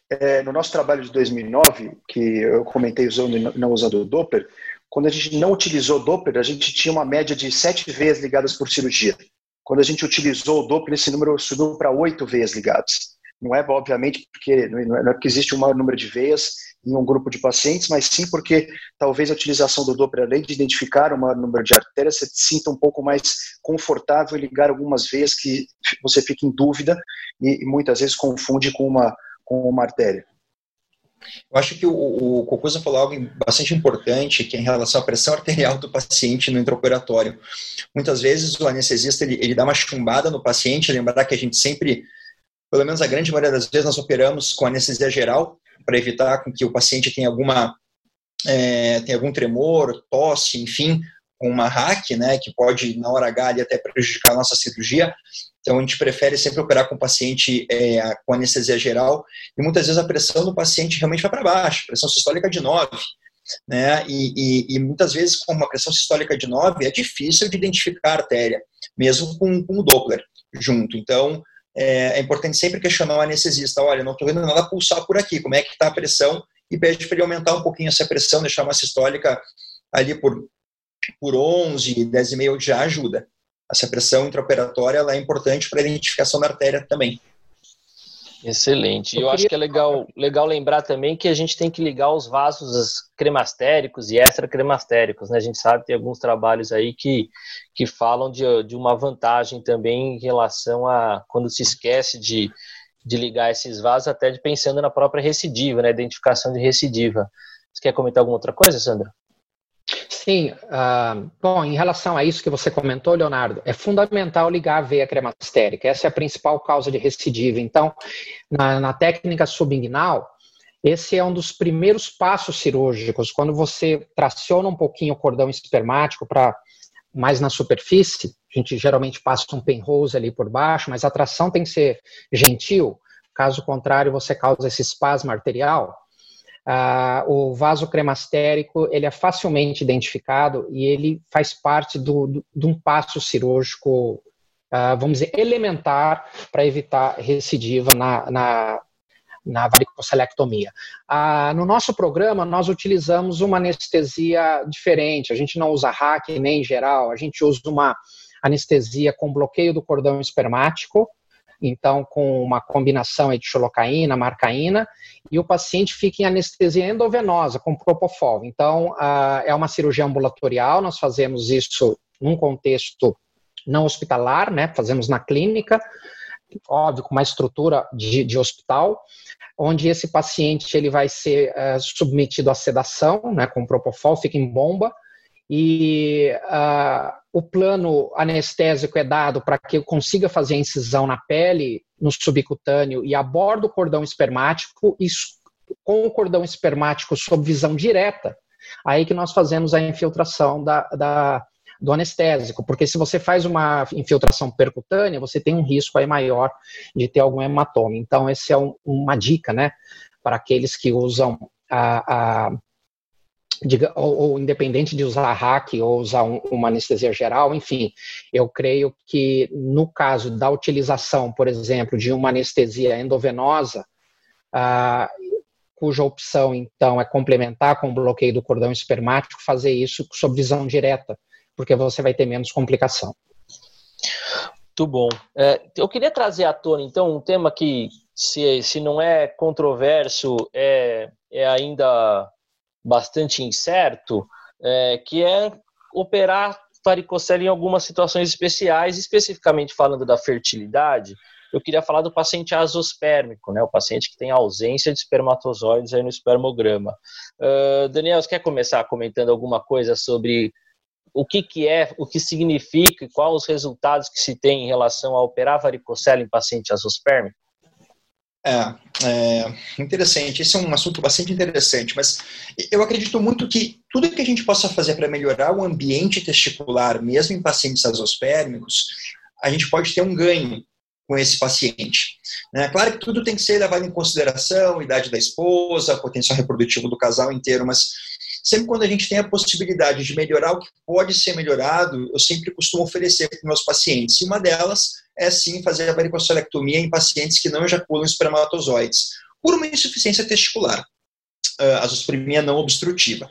É, no nosso trabalho de 2009, que eu comentei usando não usando o Doppler, quando a gente não utilizou o Doppler, a gente tinha uma média de sete vezes ligadas por cirurgia. Quando a gente utilizou o Doppler, esse número subiu para oito vezes ligadas. Não é, obviamente, porque não é, não é porque existe um maior número de veias em um grupo de pacientes, mas sim porque talvez a utilização do Doppler, além de identificar o maior número de artérias, você se sinta um pouco mais confortável em ligar algumas veias que você fica em dúvida e, muitas vezes confunde com uma, com uma artéria. Eu acho que o, o Cocusa falou algo bastante importante, que é em relação à pressão arterial do paciente no intraoperatório. Muitas vezes o anestesista ele, ele dá uma chumbada no paciente, lembrar que a gente sempre pelo menos a grande maioria das vezes, nós operamos com anestesia geral para evitar com que o paciente tenha alguma é, tenha algum tremor, tosse, enfim, com uma hack, né, que pode na hora H ali, até prejudicar a nossa cirurgia. Então a gente prefere sempre operar com o paciente é, com anestesia geral e muitas vezes a pressão do paciente realmente vai para baixo, pressão sistólica de 9, né? E, e, e, muitas vezes com uma pressão sistólica de 9 é difícil de identificar a artéria, mesmo com, com o Doppler junto. Então é, é importante sempre questionar o anestesista. Olha, não estou vendo nada pulsar por aqui, como é que está a pressão? E pede para ele aumentar um pouquinho essa pressão, deixar uma sistólica ali por, por 11, 10,5 já ajuda. Essa pressão intraoperatória ela é importante para a identificação da artéria também. Excelente. E eu, eu acho que é legal, legal lembrar também que a gente tem que ligar os vasos cremastéricos e extracremastéricos, né? A gente sabe que tem alguns trabalhos aí que, que falam de, de uma vantagem também em relação a quando se esquece de, de ligar esses vasos, até de pensando na própria recidiva, né? Identificação de recidiva. Você quer comentar alguma outra coisa, Sandra? Sim, uh, bom, em relação a isso que você comentou, Leonardo, é fundamental ligar a veia cremastérica, essa é a principal causa de recidiva. Então, na, na técnica subinguinal, esse é um dos primeiros passos cirúrgicos, quando você traciona um pouquinho o cordão espermático para mais na superfície, a gente geralmente passa um penrose ali por baixo, mas a tração tem que ser gentil, caso contrário você causa esse espasmo arterial. Uh, o vaso cremastérico ele é facilmente identificado e ele faz parte do, do, de um passo cirúrgico, uh, vamos dizer, elementar para evitar recidiva na, na, na varicocelectomia. Uh, no nosso programa, nós utilizamos uma anestesia diferente, a gente não usa hack nem geral, a gente usa uma anestesia com bloqueio do cordão espermático, então com uma combinação de xolocaína, marcaína, e o paciente fica em anestesia endovenosa com propofol. Então, é uma cirurgia ambulatorial, nós fazemos isso num contexto não hospitalar, né? Fazemos na clínica, óbvio, com uma estrutura de, de hospital, onde esse paciente ele vai ser uh, submetido à sedação, né? Com propofol, fica em bomba, e uh, o plano anestésico é dado para que eu consiga fazer a incisão na pele, no subcutâneo e abordo o cordão espermático e com o cordão espermático sob visão direta, aí que nós fazemos a infiltração da, da, do anestésico, porque se você faz uma infiltração percutânea, você tem um risco aí maior de ter algum hematoma. Então, essa é um, uma dica, né, para aqueles que usam a, a diga, ou, ou, independente de usar hack ou usar um, uma anestesia geral, enfim, eu creio que no caso da utilização, por exemplo, de uma anestesia endovenosa, ah, cuja opção, então, é complementar com o bloqueio do cordão espermático, fazer isso sob visão direta, porque você vai ter menos complicação. Muito bom. É, eu queria trazer à tona, então, um tema que, se, se não é controverso, é, é ainda bastante incerto, é, que é operar varicocele em algumas situações especiais, especificamente falando da fertilidade, eu queria falar do paciente azospérmico, né, o paciente que tem ausência de espermatozoides aí no espermograma. Uh, Daniel, você quer começar comentando alguma coisa sobre o que, que é, o que significa e quais os resultados que se tem em relação a operar varicocele em paciente azospérmico? É, é, interessante. Esse é um assunto bastante interessante, mas eu acredito muito que tudo que a gente possa fazer para melhorar o ambiente testicular, mesmo em pacientes azospérmicos, a gente pode ter um ganho com esse paciente. É claro que tudo tem que ser levado em consideração, idade da esposa, potencial reprodutivo do casal inteiro, mas sempre quando a gente tem a possibilidade de melhorar o que pode ser melhorado, eu sempre costumo oferecer para os meus pacientes. E uma delas é sim fazer a varicocelectomia em pacientes que não ejaculam espermatozoides, por uma insuficiência testicular, a zoospermia não obstrutiva.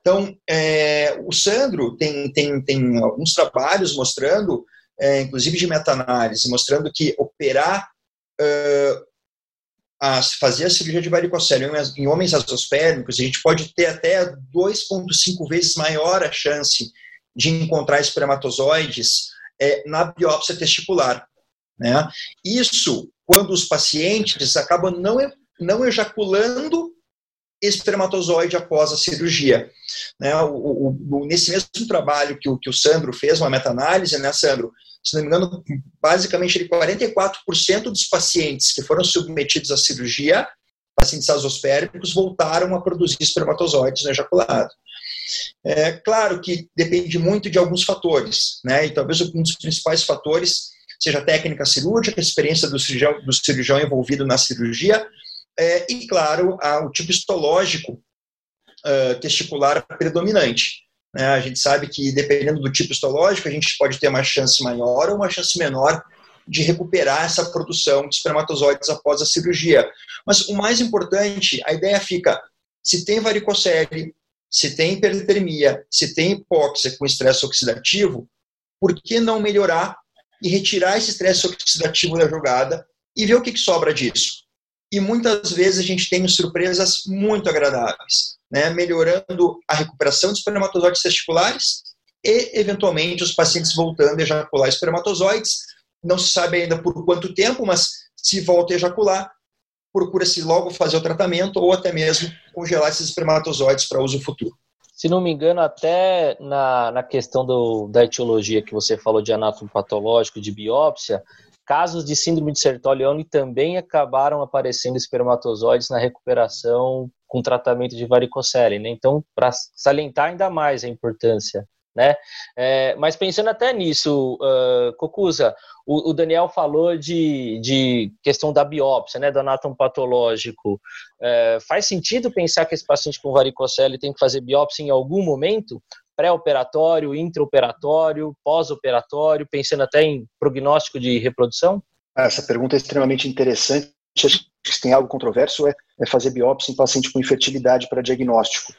Então, é, o Sandro tem, tem, tem alguns trabalhos mostrando, é, inclusive de meta-análise, mostrando que operar uh, a fazer a cirurgia de varicocele em homens azospérmicos, a gente pode ter até 2,5 vezes maior a chance de encontrar espermatozoides é, na biópsia testicular. Né? Isso quando os pacientes acabam não, não ejaculando espermatozoide após a cirurgia. Né? O, o, nesse mesmo trabalho que o, que o Sandro fez, uma meta-análise, né, Sandro? se não me engano, basicamente 44% dos pacientes que foram submetidos à cirurgia, pacientes azospérmicos, voltaram a produzir espermatozoides no ejaculado. É claro que depende muito de alguns fatores, né? E talvez um dos principais fatores seja a técnica cirúrgica, a experiência do cirurgião, do cirurgião envolvido na cirurgia, é, e, claro, o tipo histológico uh, testicular predominante. Né? A gente sabe que, dependendo do tipo histológico, a gente pode ter uma chance maior ou uma chance menor de recuperar essa produção de espermatozoides após a cirurgia. Mas o mais importante, a ideia fica: se tem varicocele, se tem hipertermia, se tem hipóxia com estresse oxidativo, por que não melhorar e retirar esse estresse oxidativo da jogada e ver o que, que sobra disso? E muitas vezes a gente tem surpresas muito agradáveis né, melhorando a recuperação de espermatozoides testiculares e, eventualmente, os pacientes voltando a ejacular espermatozoides. Não se sabe ainda por quanto tempo, mas se volta a ejacular, procura-se logo fazer o tratamento ou até mesmo congelar esses espermatozoides para uso futuro. Se não me engano, até na, na questão do, da etiologia que você falou de anátomo patológico, de biópsia, casos de síndrome de Sertolioni também acabaram aparecendo espermatozoides na recuperação com tratamento de varicocele, né? Então, para salientar ainda mais a importância, né? É, mas pensando até nisso, uh, Cocusa, o, o, Daniel falou de, de questão da biópsia, né? Do anátomo patológico. É, faz sentido pensar que esse paciente com varicocele tem que fazer biópsia em algum momento? Pré-operatório, intraoperatório, pós-operatório, pensando até em prognóstico de reprodução? Ah, essa pergunta é extremamente interessante. Se tem algo controverso é, é fazer biópsia em paciente com infertilidade para diagnóstico.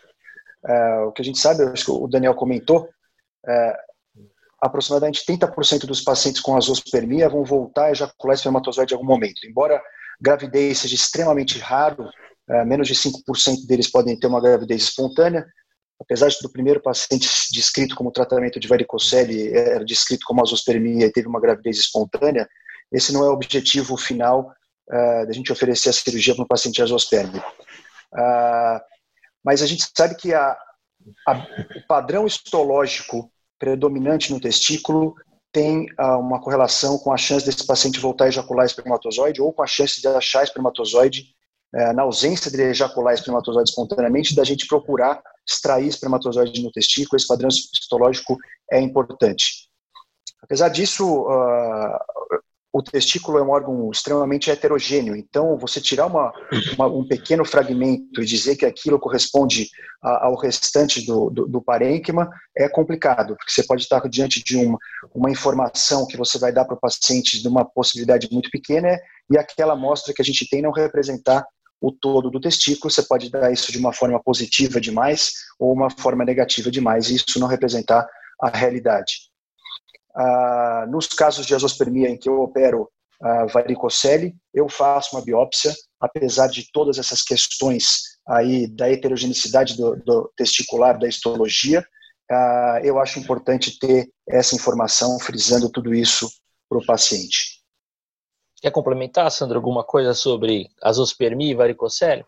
É, o que a gente sabe, acho que o Daniel comentou, é, aproximadamente 30% dos pacientes com azospermia vão voltar a ejacular espermatozoide em algum momento. Embora gravidez seja extremamente raro, é, menos de 5% deles podem ter uma gravidez espontânea, apesar do primeiro paciente descrito como tratamento de varicocele era descrito como azospermia e teve uma gravidez espontânea, esse não é o objetivo final uh, da gente oferecer a cirurgia para um paciente azospérmico. Uh, mas a gente sabe que a, a, o padrão histológico predominante no testículo tem uh, uma correlação com a chance desse paciente voltar a ejacular espermatozoide ou com a chance de achar espermatozoide na ausência de ejacular espermatozoide espontaneamente, da gente procurar extrair espermatozoide no testículo, esse padrão histológico é importante. Apesar disso, uh, o testículo é um órgão extremamente heterogêneo, então você tirar uma, uma, um pequeno fragmento e dizer que aquilo corresponde a, ao restante do, do, do, parênquima é complicado, porque você pode estar diante de uma, uma informação que você vai dar para o paciente de uma possibilidade muito pequena e aquela amostra que a gente tem não representar o todo do testículo, você pode dar isso de uma forma positiva demais ou uma forma negativa demais, e isso não representar a realidade. Ah, nos casos de azospermia em que eu opero a varicocele, eu faço uma biópsia, apesar de todas essas questões aí da heterogeneidade do, do testicular, da histologia, ah, eu acho importante ter essa informação, frisando tudo isso para o paciente. Quer complementar, Sandra, alguma coisa sobre azospermia e varicocele?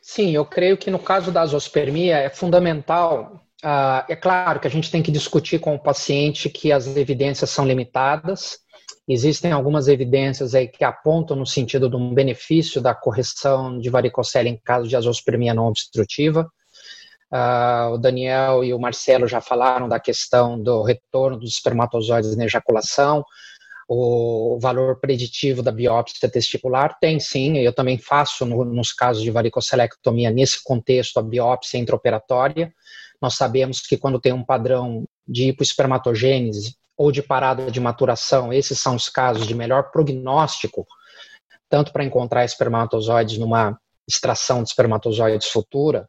Sim, eu creio que no caso da azospermia é fundamental. Uh, é claro que a gente tem que discutir com o paciente que as evidências são limitadas. Existem algumas evidências aí que apontam no sentido de um benefício da correção de varicocele em caso de azospermia não obstrutiva. Uh, o Daniel e o Marcelo já falaram da questão do retorno dos espermatozoides na ejaculação o valor preditivo da biópsia testicular? Tem sim, eu também faço no, nos casos de varicocelectomia, nesse contexto, a biópsia intraoperatória. Nós sabemos que quando tem um padrão de hipoespermatogênese ou de parada de maturação, esses são os casos de melhor prognóstico, tanto para encontrar espermatozoides numa extração de espermatozoides futura,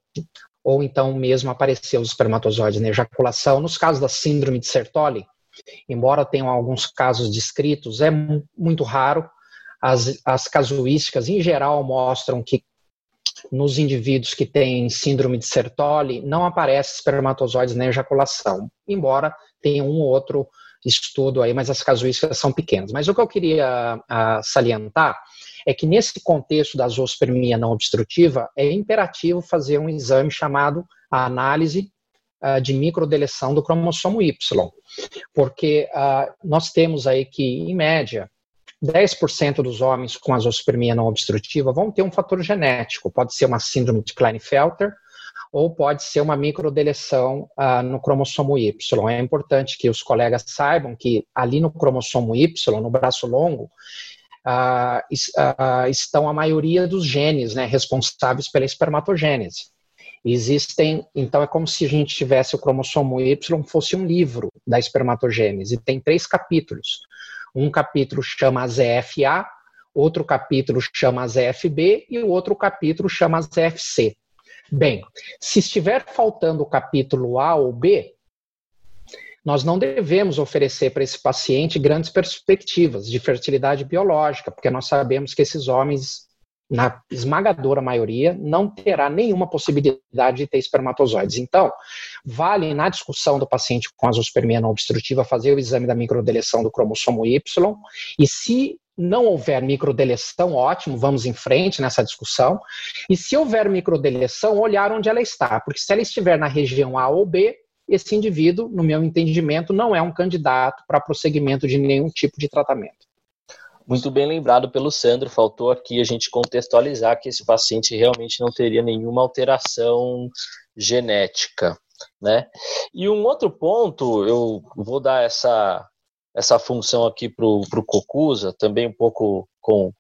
ou então mesmo aparecer os espermatozoides na ejaculação. Nos casos da síndrome de Sertoli, embora tenham alguns casos descritos, é muito raro. As, as casuísticas, em geral, mostram que nos indivíduos que têm síndrome de Sertoli não aparece espermatozoides na ejaculação, embora tenha um ou outro estudo aí, mas as casuísticas são pequenas. Mas o que eu queria uh, salientar é que nesse contexto da zoospermia não obstrutiva, é imperativo fazer um exame chamado a análise uh, de microdeleção do cromossomo Y, porque uh, nós temos aí que, em média, 10% dos homens com azospermia não obstrutiva vão ter um fator genético, pode ser uma síndrome de Klinefelter, ou pode ser uma microdeleção uh, no cromossomo Y. É importante que os colegas saibam que ali no cromossomo Y, no braço longo, estão a maioria dos genes né, responsáveis pela espermatogênese. Existem, então é como se a gente tivesse o cromossomo Y fosse um livro da espermatogênese. Tem três capítulos. Um capítulo chama ZFA, outro capítulo chama ZFB e o outro capítulo chama ZFC. Bem, se estiver faltando o capítulo A ou B, nós não devemos oferecer para esse paciente grandes perspectivas de fertilidade biológica, porque nós sabemos que esses homens na esmagadora maioria, não terá nenhuma possibilidade de ter espermatozoides. Então, vale na discussão do paciente com azospermia não obstrutiva fazer o exame da microdeleção do cromossomo Y e se não houver microdeleção, ótimo, vamos em frente nessa discussão. E se houver microdeleção, olhar onde ela está, porque se ela estiver na região A ou B, esse indivíduo, no meu entendimento, não é um candidato para prosseguimento de nenhum tipo de tratamento. Muito bem lembrado pelo Sandro, faltou aqui a gente contextualizar que esse paciente realmente não teria nenhuma alteração genética, né? E um outro ponto, eu vou dar essa, essa função aqui para o Cocusa, também um pouco com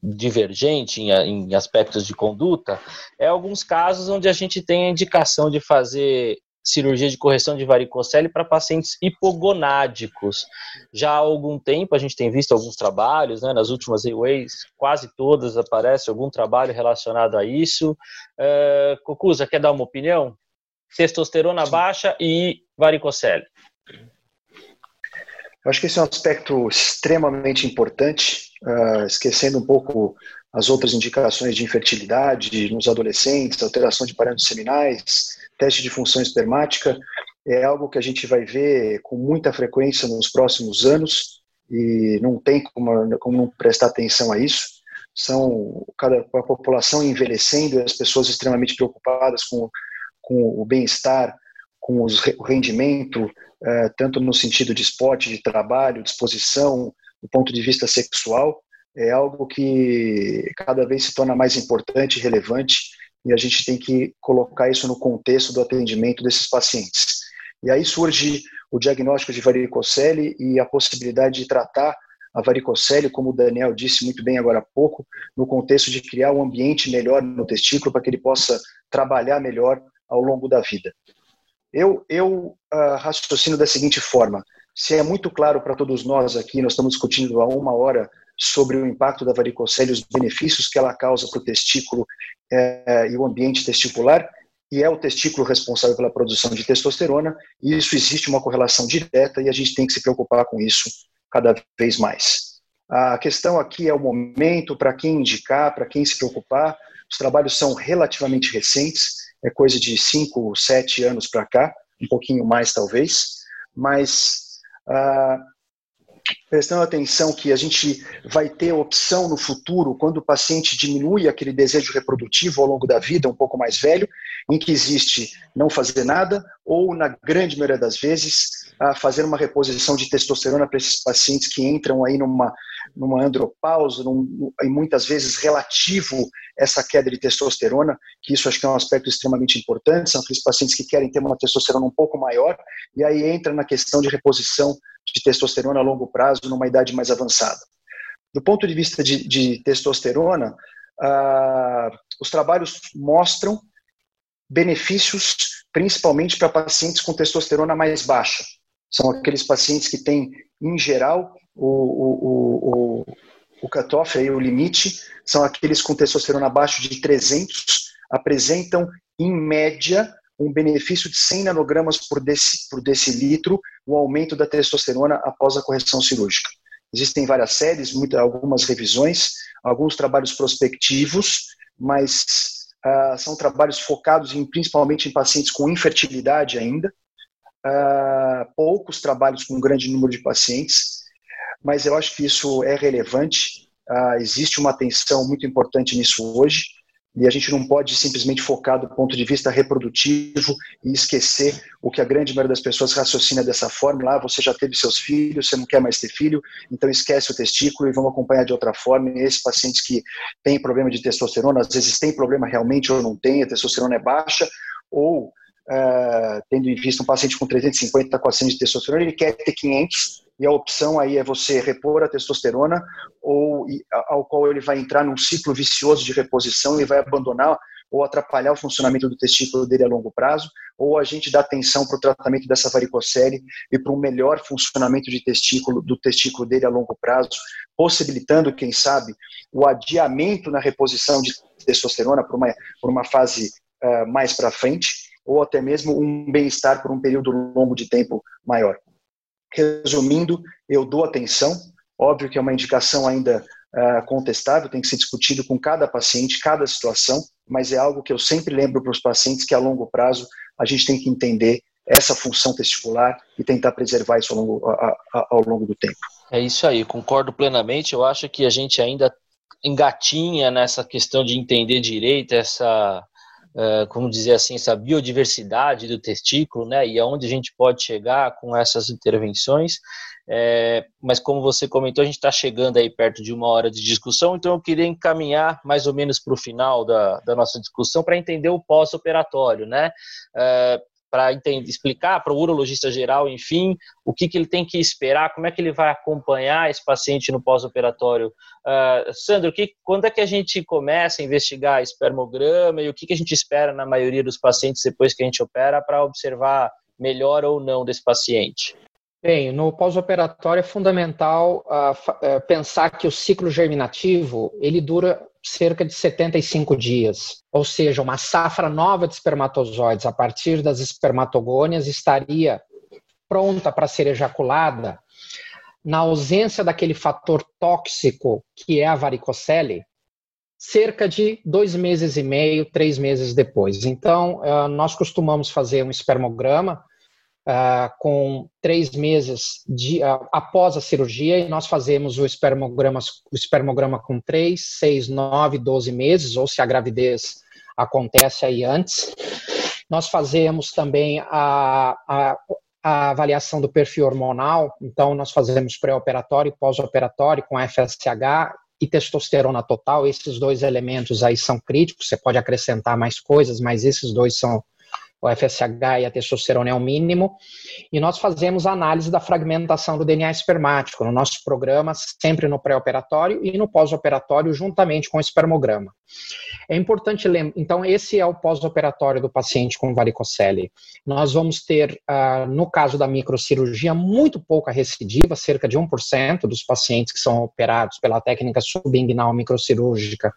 divergente em, em, aspectos de conduta, é alguns casos onde a gente tem a indicação de fazer cirurgia de correção de varicocele para pacientes hipogonádicos. Já há algum tempo a gente tem visto alguns trabalhos, né, nas últimas AWAYs, quase todas aparece algum trabalho relacionado a isso. Uh, Cucuza, quer dar uma opinião? Testosterona baixa e varicocele. Eu acho que esse é um aspecto extremamente importante, uh, esquecendo um pouco as outras indicações de infertilidade nos adolescentes, alteração de parâmetros seminais, teste de função espermática é algo que a gente vai ver com muita frequência nos próximos anos e não tem como, como não prestar atenção a isso. São cada, a população envelhecendo e as pessoas extremamente preocupadas com, com o bem-estar, com os, o rendimento, é, tanto no sentido de esporte, de trabalho, disposição, do ponto de vista sexual, é algo que cada vez se torna mais importante e relevante e a gente tem que colocar isso no contexto do atendimento desses pacientes. E aí surge o diagnóstico de varicocele e a possibilidade de tratar a varicocele, como o Daniel disse muito bem agora há pouco, no contexto de criar um ambiente melhor no testículo para que ele possa trabalhar melhor ao longo da vida. Eu, eu uh, raciocino da seguinte forma: se é muito claro para todos nós aqui, nós estamos discutindo há uma hora sobre o impacto da varicocele, os benefícios que ela causa para o testículo é, e o ambiente testicular, e é o testículo responsável pela produção de testosterona, e isso existe uma correlação direta e a gente tem que se preocupar com isso cada vez mais. A questão aqui é o momento, para quem indicar, para quem se preocupar. Os trabalhos são relativamente recentes, é coisa de 5, 7 anos para cá, um pouquinho mais talvez, mas ah, prestando atenção que a gente vai ter opção no futuro, quando o paciente diminui aquele desejo reprodutivo ao longo da vida, um pouco mais velho, em que existe não fazer nada, ou, na grande maioria das vezes, fazer uma reposição de testosterona para esses pacientes que entram aí numa, numa andropausa, num, e muitas vezes relativo essa queda de testosterona, que isso acho que é um aspecto extremamente importante, são aqueles pacientes que querem ter uma testosterona um pouco maior, e aí entra na questão de reposição de testosterona a longo prazo numa idade mais avançada. Do ponto de vista de, de testosterona, ah, os trabalhos mostram benefícios principalmente para pacientes com testosterona mais baixa. São aqueles pacientes que têm, em geral, o, o, o, o cutoff, aí, o limite, são aqueles com testosterona abaixo de 300, apresentam, em média, um benefício de 100 nanogramas por, deci, por decilitro, o aumento da testosterona após a correção cirúrgica. Existem várias séries, muitas, algumas revisões, alguns trabalhos prospectivos, mas uh, são trabalhos focados em, principalmente em pacientes com infertilidade ainda, uh, poucos trabalhos com um grande número de pacientes, mas eu acho que isso é relevante, uh, existe uma atenção muito importante nisso hoje, e a gente não pode simplesmente focar do ponto de vista reprodutivo e esquecer o que a grande maioria das pessoas raciocina dessa forma. Lá, ah, você já teve seus filhos, você não quer mais ter filho, então esquece o testículo e vamos acompanhar de outra forma. E esses pacientes que têm problema de testosterona, às vezes tem problema realmente ou não tem, a testosterona é baixa, ou uh, tendo em vista um paciente com 350, 400 de testosterona, ele quer ter 500, e a opção aí é você repor a testosterona, ou ao qual ele vai entrar num ciclo vicioso de reposição e vai abandonar ou atrapalhar o funcionamento do testículo dele a longo prazo, ou a gente dá atenção para o tratamento dessa varicocele e para um melhor funcionamento de testículo, do testículo dele a longo prazo, possibilitando, quem sabe, o adiamento na reposição de testosterona por uma, por uma fase uh, mais para frente, ou até mesmo um bem-estar por um período longo de tempo maior. Resumindo, eu dou atenção, óbvio que é uma indicação ainda uh, contestável, tem que ser discutido com cada paciente, cada situação, mas é algo que eu sempre lembro para os pacientes que a longo prazo a gente tem que entender essa função testicular e tentar preservar isso ao longo, a, a, ao longo do tempo. É isso aí, concordo plenamente. Eu acho que a gente ainda engatinha nessa questão de entender direito essa uh, como dizer assim, essa biodiversidade do testículo, né, e aonde a gente pode chegar com essas intervenções. É, mas como você comentou, a gente está chegando aí perto de uma hora de discussão, então eu queria encaminhar mais ou menos para o final da, da nossa discussão para entender o pós-operatório, né? É, para explicar para o urologista geral, enfim, o que, que ele tem que esperar, como é que ele vai acompanhar esse paciente no pós-operatório. Uh, Sandro, que, quando é que a gente começa a investigar espermograma e o que, que a gente espera na maioria dos pacientes depois que a gente opera para observar melhor ou não desse paciente? Bem, no pós-operatório é fundamental uh, pensar que o ciclo germinativo ele dura cerca de 75 dias. Ou seja, uma safra nova de espermatozoides a partir das espermatogônias estaria pronta para ser ejaculada na ausência daquele fator tóxico que é a varicocele, cerca de dois meses e meio, três meses depois. Então, ah, nós costumamos fazer um espermograma uh, com três meses de, uh, após a cirurgia e nós fazemos o espermograma, o espermograma com três, seis, nove, doze meses, ou se a gravidez acontece aí antes. Nós fazemos também a, a, a avaliação do perfil hormonal, então nós fazemos pré-operatório e pós-operatório com FSH e testosterona total, esses dois elementos aí são críticos, você pode acrescentar mais coisas, mas esses dois são o FSH e a testosterona é o mínimo, e nós fazemos análise da fragmentação do DNA espermático no nosso programa, sempre no pré-operatório e no pós-operatório, juntamente com o espermograma. É importante lembrar, então, esse é o pós-operatório do paciente com varicocele. Nós vamos ter, uh, no caso da microcirurgia, muito pouca recidiva, cerca de 1% dos pacientes que são operados pela técnica subinguinal microcirúrgica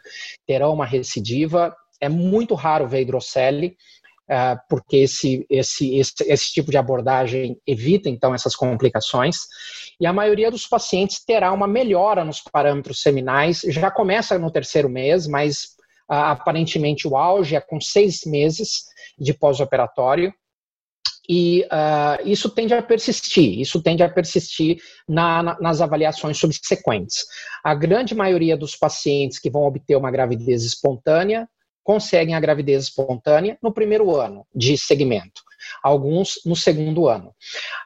terão uma recidiva. É muito raro ver hidrocele, porque esse, esse, esse, esse tipo de abordagem evita, então, essas complicações. E a maioria dos pacientes terá uma melhora nos parâmetros seminais, já começa no terceiro mês, mas aparentemente o auge é com seis meses de pós-operatório. E uh, isso tende a persistir, isso tende a persistir na, na, nas avaliações subsequentes. A grande maioria dos pacientes que vão obter uma gravidez espontânea conseguem a gravidez espontânea no primeiro ano de segmento, alguns no segundo ano.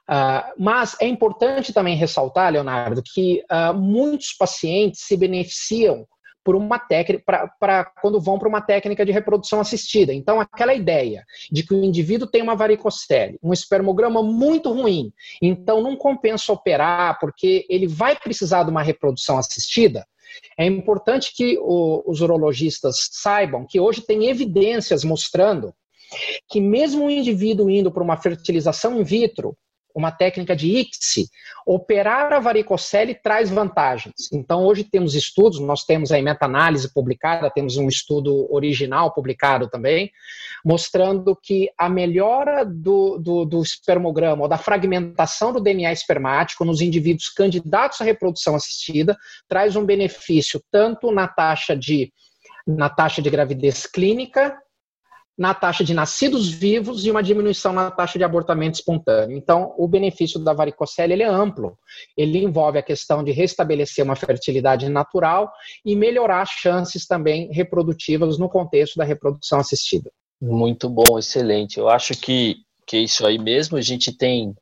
Uh, mas é importante também ressaltar, Leonardo, que uh, muitos pacientes se beneficiam por uma técnica para quando vão para uma técnica de reprodução assistida. Então, aquela ideia de que o indivíduo tem uma varicocele, um espermograma muito ruim, então não compensa operar porque ele vai precisar de uma reprodução assistida. É importante que o, os urologistas saibam que hoje tem evidências mostrando que mesmo o indivíduo indo para uma fertilização in vitro, uma técnica de ICSI, operar a varicocele traz vantagens. Então, hoje temos estudos, nós temos aí meta-análise publicada, temos um estudo original publicado também, mostrando que a melhora do, do, do espermograma ou da fragmentação do DNA espermático nos indivíduos candidatos à reprodução assistida traz um benefício tanto na taxa de na taxa de gravidez clínica na taxa de nascidos vivos e uma diminuição na taxa de abortamento espontâneo. Então, o benefício da varicocele ele é amplo. Ele envolve a questão de restabelecer uma fertilidade natural e melhorar chances também reprodutivas no contexto da reprodução assistida. Muito bom, excelente. Eu acho que, que é isso aí mesmo. A gente tem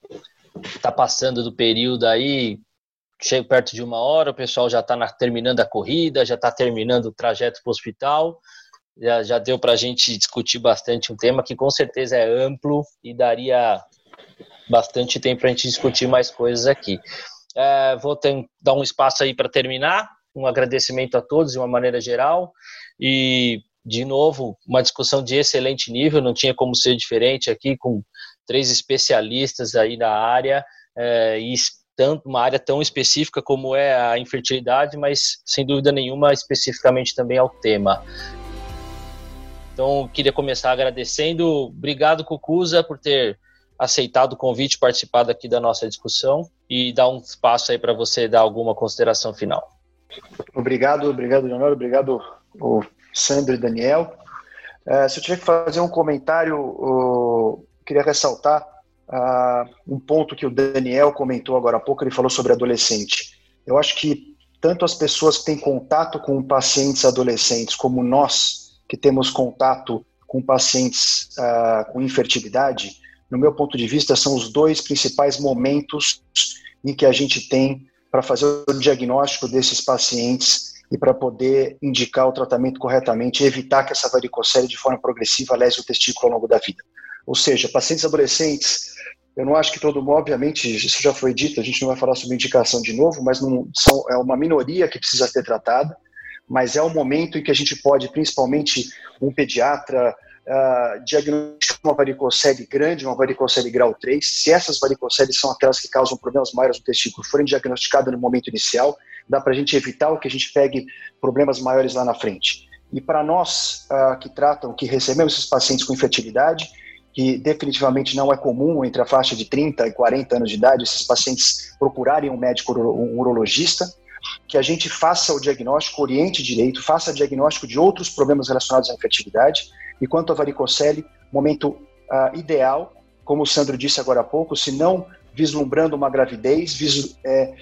está passando do período aí chega perto de uma hora, o pessoal já está terminando a corrida, já está terminando o trajeto para o hospital já, já deu para a gente discutir bastante um tema que com certeza é amplo e daria bastante tempo para a gente discutir mais coisas aqui. É, vou ter, dar um espaço aí para terminar, um agradecimento a todos de uma maneira geral e de novo uma discussão de excelente nível, não tinha como ser diferente aqui com três especialistas aí da área é, e tanto uma área tão específica como é a infertilidade, mas sem dúvida nenhuma especificamente também ao tema. Então, queria começar agradecendo. Obrigado, Cucuza, por ter aceitado o convite, participado aqui da nossa discussão e dar um espaço aí para você dar alguma consideração final. Obrigado, obrigado, Leonardo, obrigado, Sandro e Daniel. Uh, se eu tiver que fazer um comentário, uh, queria ressaltar uh, um ponto que o Daniel comentou agora há pouco, ele falou sobre adolescente. Eu acho que tanto as pessoas que têm contato com pacientes adolescentes, como nós, que temos contato com pacientes uh, com infertilidade, no meu ponto de vista, são os dois principais momentos em que a gente tem para fazer o diagnóstico desses pacientes e para poder indicar o tratamento corretamente e evitar que essa varicocele de forma progressiva lese o testículo ao longo da vida. Ou seja, pacientes adolescentes, eu não acho que todo mundo, obviamente, isso já foi dito, a gente não vai falar sobre indicação de novo, mas não, são, é uma minoria que precisa ser tratada mas é o momento em que a gente pode, principalmente um pediatra, uh, diagnosticar uma varicocele grande, uma varicocele grau 3. Se essas varicoceles são aquelas que causam problemas maiores no testículo, forem diagnosticadas no momento inicial, dá para a gente evitar que a gente pegue problemas maiores lá na frente. E para nós uh, que tratam, que recebemos esses pacientes com infertilidade, que definitivamente não é comum entre a faixa de 30 e 40 anos de idade, esses pacientes procurarem um médico, um urologista, que a gente faça o diagnóstico, oriente direito, faça diagnóstico de outros problemas relacionados à infertilidade. E quanto à varicocele, momento uh, ideal, como o Sandro disse agora há pouco, se não vislumbrando uma gravidez, é,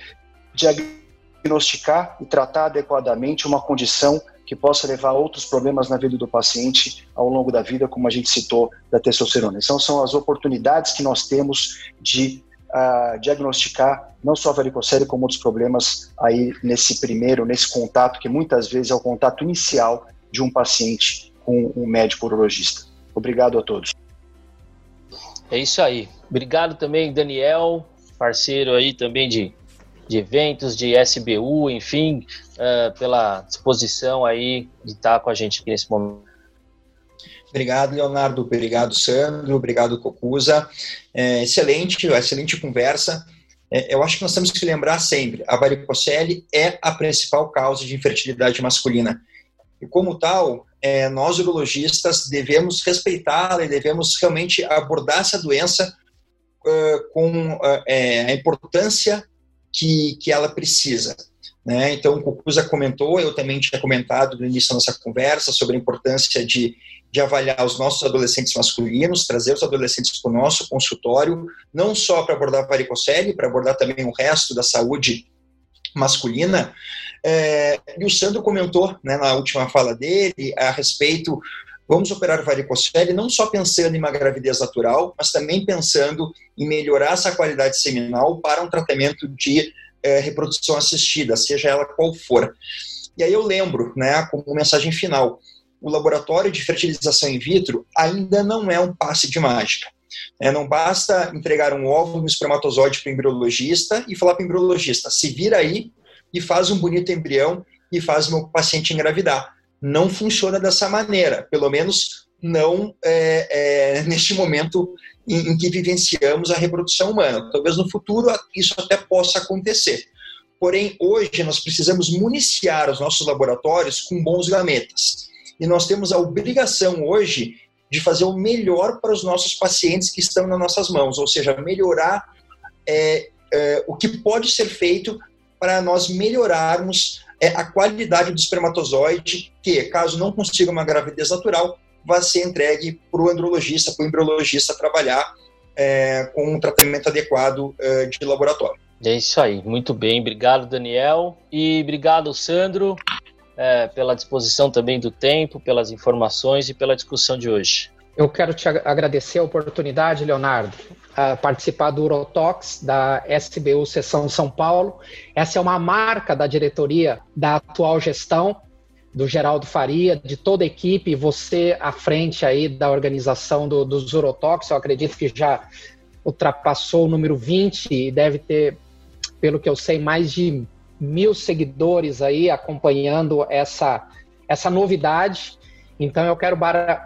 diagnosticar e tratar adequadamente uma condição que possa levar a outros problemas na vida do paciente ao longo da vida, como a gente citou da testosterona. Então, são as oportunidades que nós temos de a diagnosticar não só a varicocele, como outros problemas aí nesse primeiro, nesse contato, que muitas vezes é o contato inicial de um paciente com um médico urologista. Obrigado a todos. É isso aí. Obrigado também, Daniel, parceiro aí também de, de eventos, de SBU, enfim, uh, pela disposição aí de estar com a gente aqui nesse momento. Obrigado, Leonardo. Obrigado, Sandro. Obrigado, Cocusa. É, excelente, excelente conversa. É, eu acho que nós temos que lembrar sempre: a varicocele é a principal causa de infertilidade masculina. E, como tal, é, nós urologistas devemos respeitá-la e devemos realmente abordar essa doença uh, com uh, a importância que, que ela precisa. Né? Então, o Cucuza comentou, eu também tinha comentado no início da nossa conversa sobre a importância de, de avaliar os nossos adolescentes masculinos, trazer os adolescentes para o nosso consultório, não só para abordar varicocele, para abordar também o resto da saúde masculina. É, e o Sandro comentou né, na última fala dele a respeito vamos operar varicocele não só pensando em uma gravidez natural, mas também pensando em melhorar essa qualidade seminal para um tratamento de é, reprodução assistida, seja ela qual for. E aí eu lembro, né, como mensagem final, o laboratório de fertilização in vitro ainda não é um passe de mágica. É, não basta entregar um óvulo, um espermatozoide para o embriologista e falar para o embriologista, se vira aí e faz um bonito embrião e faz meu paciente engravidar. Não funciona dessa maneira, pelo menos não é, é, neste momento em, em, que vivenciamos a reprodução humana. Talvez no futuro isso até possa acontecer. Porém, hoje nós precisamos municiar os nossos laboratórios com bons gametas. E nós temos a obrigação hoje de fazer o melhor para os nossos pacientes que estão nas nossas mãos, ou seja, melhorar é, é, o que pode ser feito para nós melhorarmos é, a qualidade do espermatozoide, que, caso não consiga uma gravidez natural, vai ser entregue para o andrologista, para o embriologista trabalhar é, com um tratamento adequado é, de laboratório. É isso aí, muito bem. Obrigado, Daniel. E obrigado, Sandro, é, pela disposição também do tempo, pelas informações e pela discussão de hoje. Eu quero te agradecer a oportunidade, Leonardo, a participar do Urotox da SBU Seção São Paulo. Essa é uma marca da diretoria da atual gestão do Geraldo Faria, de toda a equipe, você à frente aí da organização do, dos Urotox, eu acredito que já ultrapassou o número 20 e deve ter, pelo que eu sei, mais de mil seguidores aí acompanhando essa, essa novidade então, eu quero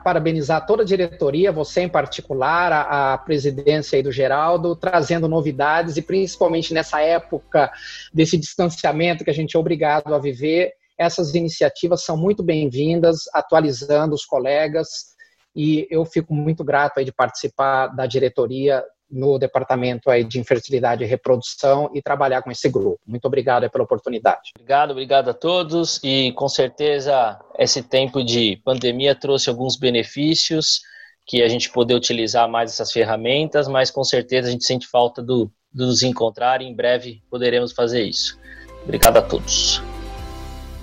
parabenizar toda a diretoria, você em particular, a, a presidência do Geraldo, trazendo novidades e principalmente nessa época desse distanciamento que a gente é obrigado a viver. Essas iniciativas são muito bem-vindas, atualizando os colegas, e eu fico muito grato aí de participar da diretoria no departamento aí de infertilidade e reprodução e trabalhar com esse grupo. Muito obrigado pela oportunidade. Obrigado, obrigado a todos e com certeza esse tempo de pandemia trouxe alguns benefícios que a gente poder utilizar mais essas ferramentas, mas com certeza a gente sente falta do, nos encontrar e em breve poderemos fazer isso. Obrigado a todos.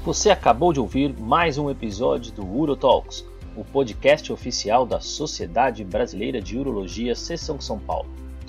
Você acabou de ouvir mais um episódio do Uro Talks, o podcast oficial da Sociedade Brasileira de Urologia Seção São Paulo.